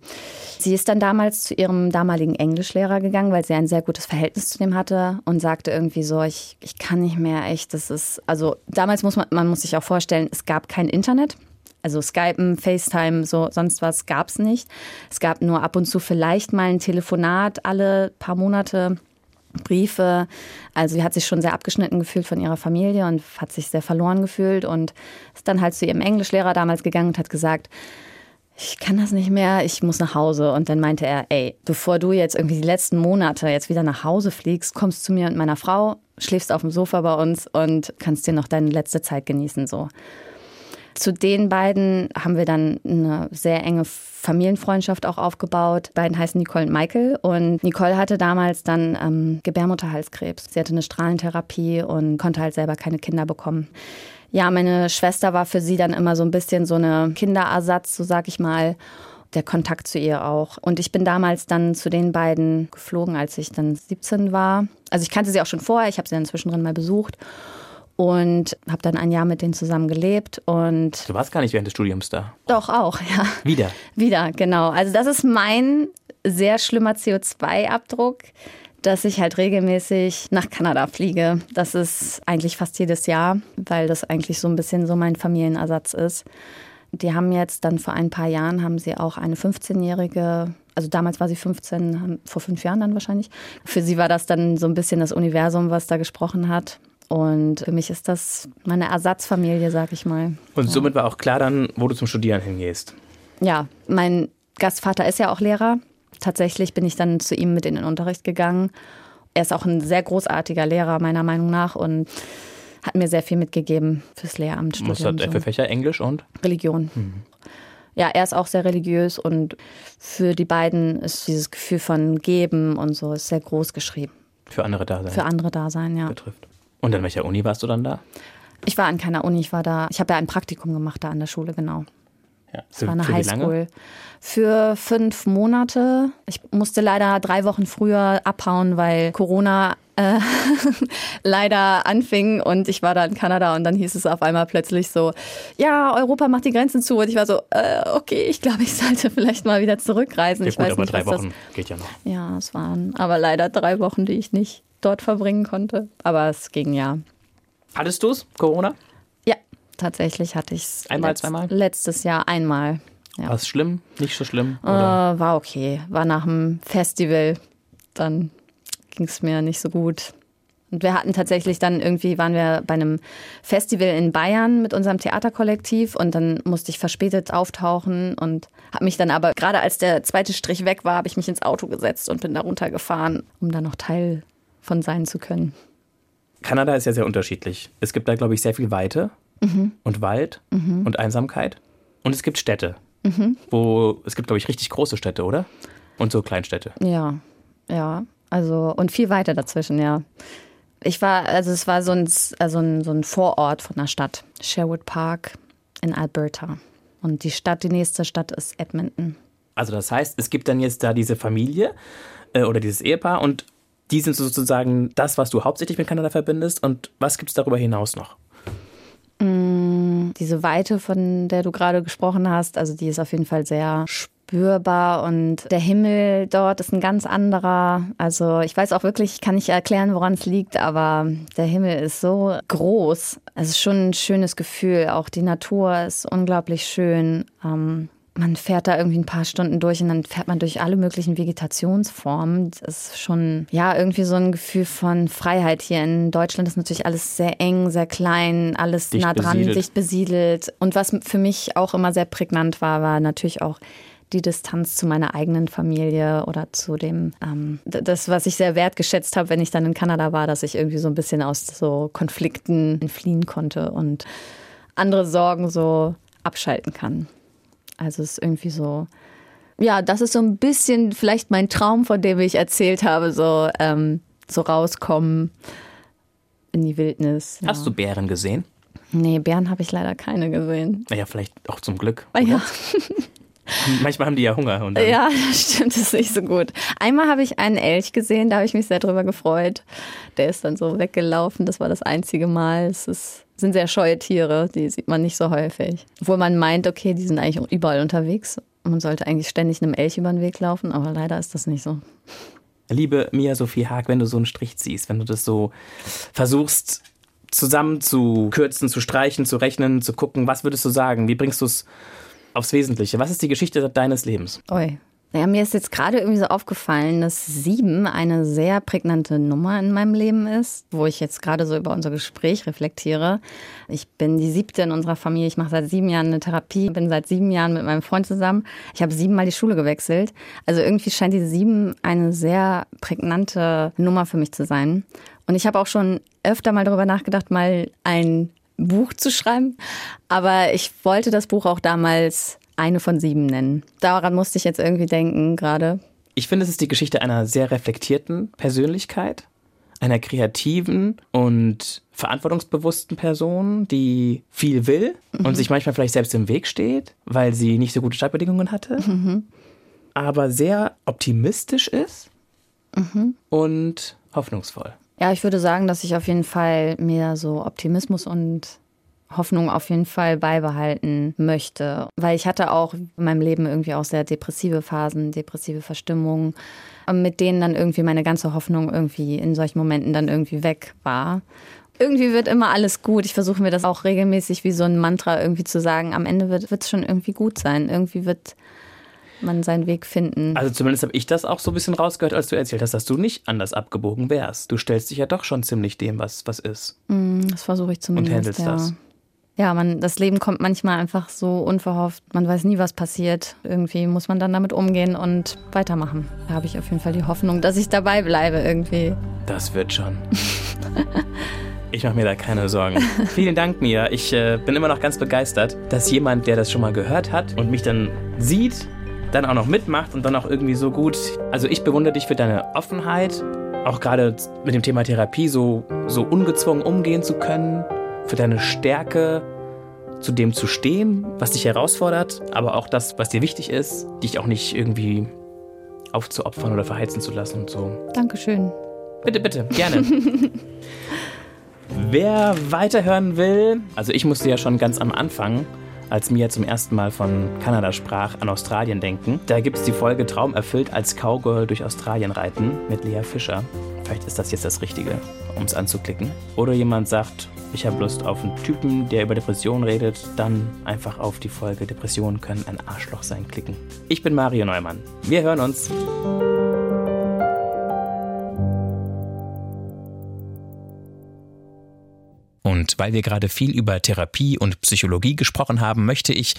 sie ist dann damals zu ihrem damaligen Englischlehrer gegangen, weil sie ein sehr gutes Verhältnis zu dem hatte und sagte irgendwie so, ich, ich kann nicht mehr, echt, das ist, also damals muss man, man muss sich auch vorstellen, es gab kein Internet. Also Skypen, FaceTime, so sonst was gab es nicht. Es gab nur ab und zu vielleicht mal ein Telefonat alle paar Monate. Briefe. Also sie hat sich schon sehr abgeschnitten gefühlt von ihrer Familie und hat sich sehr verloren gefühlt und ist dann halt zu ihrem Englischlehrer damals gegangen und hat gesagt, ich kann das nicht mehr, ich muss nach Hause. Und dann meinte er, ey, bevor du jetzt irgendwie die letzten Monate jetzt wieder nach Hause fliegst, kommst zu mir und meiner Frau, schläfst auf dem Sofa bei uns und kannst dir noch deine letzte Zeit genießen, so. Zu den beiden haben wir dann eine sehr enge Familienfreundschaft auch aufgebaut. Die beiden heißen Nicole und Michael. Und Nicole hatte damals dann ähm, Gebärmutterhalskrebs. Sie hatte eine Strahlentherapie und konnte halt selber keine Kinder bekommen. Ja, meine Schwester war für sie dann immer so ein bisschen so eine Kinderersatz, so sag ich mal. Der Kontakt zu ihr auch. Und ich bin damals dann zu den beiden geflogen, als ich dann 17 war. Also ich kannte sie auch schon vorher, ich habe sie dann zwischendrin mal besucht und habe dann ein Jahr mit denen zusammen gelebt und Du warst gar nicht während des Studiums da. doch auch, ja. Wieder. Wieder, genau. Also das ist mein sehr schlimmer CO2-Abdruck, dass ich halt regelmäßig nach Kanada fliege. Das ist eigentlich fast jedes Jahr, weil das eigentlich so ein bisschen so mein Familienersatz ist. Die haben jetzt dann vor ein paar Jahren haben sie auch eine 15-jährige, also damals war sie 15, haben- vor fünf Jahren dann wahrscheinlich. Für sie war das dann so ein bisschen das Universum, was da gesprochen hat. Und für mich ist das meine Ersatzfamilie, sag ich mal. Und somit war auch klar dann, wo du zum Studieren hingehst. Ja, mein Gastvater ist ja auch Lehrer. Tatsächlich bin ich dann zu ihm mit in den Unterricht gegangen. Er ist auch ein sehr großartiger Lehrer, meiner Meinung nach, und hat mir sehr viel mitgegeben fürs Lehramtsstudium. Was hat er für. Fächer? Englisch und? Religion. Ja, er ist auch sehr religiös und für die beiden ist dieses Gefühl von Geben und so ist sehr groß geschrieben. Für andere Dasein Für andere Dasein, ja. betrifft. Und an welcher Uni warst du dann da? Ich war an keiner Uni, ich war da, ich habe ja ein Praktikum gemacht da an der Schule, genau. Ja. Es war eine für wie lange? Highschool. Für fünf Monate. Ich musste leider drei Wochen früher abhauen, weil Corona äh, leider anfing und ich war da in Kanada und dann hieß es auf einmal plötzlich so, ja, Europa macht die Grenzen zu und ich war so, äh, okay, ich glaube, ich sollte vielleicht mal wieder zurückreisen. Ja ich gut, weiß aber nicht, drei Wochen geht ja noch. Das, ja, es waren aber leider drei Wochen, die ich nicht dort verbringen konnte. Aber es ging ja. Hattest du es, Corona? Ja, tatsächlich hatte ich es. Einmal, zweimal? Letztes Jahr einmal. Ja. War es schlimm? Nicht so schlimm? Äh, war okay. War nach dem Festival. Dann ging es mir nicht so gut. Und wir hatten tatsächlich dann irgendwie, waren wir bei einem Festival in Bayern mit unserem Theaterkollektiv und dann musste ich verspätet auftauchen und habe mich dann aber, gerade als der zweite Strich weg war, habe ich mich ins Auto gesetzt und bin da runtergefahren, um da noch Teil von sein zu können. Kanada ist ja sehr unterschiedlich. Es gibt da, glaube ich, sehr viel Weite mhm. und Wald mhm. und Einsamkeit. Und es gibt Städte, mhm. wo es gibt, glaube ich, richtig große Städte, oder? Und so Kleinstädte. Ja, ja. Also, und viel weiter dazwischen, ja. Ich war, also es war so ein, also ein, so ein Vorort von der Stadt, Sherwood Park in Alberta. Und die Stadt, die nächste Stadt ist Edmonton. Also das heißt, es gibt dann jetzt da diese Familie äh, oder dieses Ehepaar und die sind sozusagen das, was du hauptsächlich mit Kanada verbindest. Und was gibt es darüber hinaus noch? Mm, diese Weite, von der du gerade gesprochen hast, also die ist auf jeden Fall sehr spürbar und der Himmel dort ist ein ganz anderer. Also ich weiß auch wirklich, ich kann nicht erklären, woran es liegt, aber der Himmel ist so groß. Es ist schon ein schönes Gefühl. Auch die Natur ist unglaublich schön. Ähm, man fährt da irgendwie ein paar Stunden durch und dann fährt man durch alle möglichen Vegetationsformen. Das ist schon, ja, irgendwie so ein Gefühl von Freiheit hier. In Deutschland ist natürlich alles sehr eng, sehr klein, alles dicht nah dran, besiedelt. dicht besiedelt. Und was für mich auch immer sehr prägnant war, war natürlich auch die Distanz zu meiner eigenen Familie oder zu dem, ähm, das, was ich sehr wertgeschätzt habe, wenn ich dann in Kanada war, dass ich irgendwie so ein bisschen aus so Konflikten entfliehen konnte und andere Sorgen so abschalten kann. Also es ist irgendwie so, ja, das ist so ein bisschen vielleicht mein Traum, von dem ich erzählt habe, so, ähm, so rauskommen in die Wildnis. Ja. Hast du Bären gesehen? Nee, Bären habe ich leider keine gesehen. Naja, vielleicht auch zum Glück. Ah, ja. Manchmal haben die ja Hunger. Und ja, das stimmt, das ist nicht so gut. Einmal habe ich einen Elch gesehen, da habe ich mich sehr drüber gefreut. Der ist dann so weggelaufen, das war das einzige Mal. Es ist, sind sehr scheue Tiere, die sieht man nicht so häufig. Obwohl man meint, okay, die sind eigentlich überall unterwegs. Man sollte eigentlich ständig einem Elch über den Weg laufen, aber leider ist das nicht so. Liebe Mia Sophie Haag, wenn du so einen Strich ziehst, wenn du das so versuchst zusammen zu kürzen, zu streichen, zu rechnen, zu gucken, was würdest du sagen? Wie bringst du es aufs Wesentliche. Was ist die Geschichte deines Lebens? Oi. Ja, mir ist jetzt gerade irgendwie so aufgefallen, dass sieben eine sehr prägnante Nummer in meinem Leben ist, wo ich jetzt gerade so über unser Gespräch reflektiere. Ich bin die siebte in unserer Familie. Ich mache seit sieben Jahren eine Therapie, bin seit sieben Jahren mit meinem Freund zusammen. Ich habe siebenmal die Schule gewechselt. Also irgendwie scheint die sieben eine sehr prägnante Nummer für mich zu sein. Und ich habe auch schon öfter mal darüber nachgedacht, mal ein Buch zu schreiben. Aber ich wollte das Buch auch damals eine von sieben nennen. Daran musste ich jetzt irgendwie denken gerade. Ich finde, es ist die Geschichte einer sehr reflektierten Persönlichkeit, einer kreativen und verantwortungsbewussten Person, die viel will mhm. und sich manchmal vielleicht selbst im Weg steht, weil sie nicht so gute Startbedingungen hatte, mhm. aber sehr optimistisch ist mhm. und hoffnungsvoll. Ja, ich würde sagen, dass ich auf jeden Fall mir so Optimismus und Hoffnung auf jeden Fall beibehalten möchte. Weil ich hatte auch in meinem Leben irgendwie auch sehr depressive Phasen, depressive Verstimmungen, mit denen dann irgendwie meine ganze Hoffnung irgendwie in solchen Momenten dann irgendwie weg war. Irgendwie wird immer alles gut. Ich versuche mir das auch regelmäßig wie so ein Mantra irgendwie zu sagen. Am Ende wird es schon irgendwie gut sein. Irgendwie wird man seinen Weg finden. Also zumindest habe ich das auch so ein bisschen rausgehört, als du erzählt hast, dass du nicht anders abgebogen wärst. Du stellst dich ja doch schon ziemlich dem, was, was ist. Mm, das versuche ich zumindest. Und handelst ja. das. Ja, man, das Leben kommt manchmal einfach so unverhofft. Man weiß nie, was passiert. Irgendwie muss man dann damit umgehen und weitermachen. Da habe ich auf jeden Fall die Hoffnung, dass ich dabei bleibe irgendwie. Das wird schon. Ich mache mir da keine Sorgen. Vielen Dank, Mia. Ich äh, bin immer noch ganz begeistert, dass jemand, der das schon mal gehört hat und mich dann sieht dann auch noch mitmacht und dann auch irgendwie so gut. Also ich bewundere dich für deine Offenheit, auch gerade mit dem Thema Therapie so, so ungezwungen umgehen zu können, für deine Stärke, zu dem zu stehen, was dich herausfordert, aber auch das, was dir wichtig ist, dich auch nicht irgendwie aufzuopfern oder verheizen zu lassen und so. Dankeschön. Bitte, bitte, gerne. Wer weiterhören will, also ich musste ja schon ganz am Anfang als Mia zum ersten Mal von Kanada sprach, an Australien denken. Da gibt es die Folge Traum erfüllt als Cowgirl durch Australien reiten mit Lea Fischer. vielleicht ist das jetzt das Richtige, um es anzuklicken. Oder jemand sagt, ich habe Lust auf einen Typen, der über Depressionen redet, dann einfach auf die Folge Depressionen können ein Arschloch sein klicken. Ich bin Mario Neumann. Wir hören uns. Und weil wir gerade viel über Therapie und Psychologie gesprochen haben, möchte ich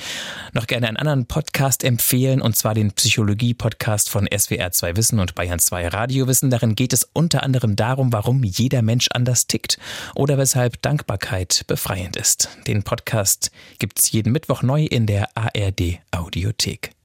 noch gerne einen anderen Podcast empfehlen, und zwar den Psychologie-Podcast von SWR 2 Wissen und Bayern 2 Radio Wissen. Darin geht es unter anderem darum, warum jeder Mensch anders tickt oder weshalb Dankbarkeit befreiend ist. Den Podcast gibt es jeden Mittwoch neu in der ARD Audiothek.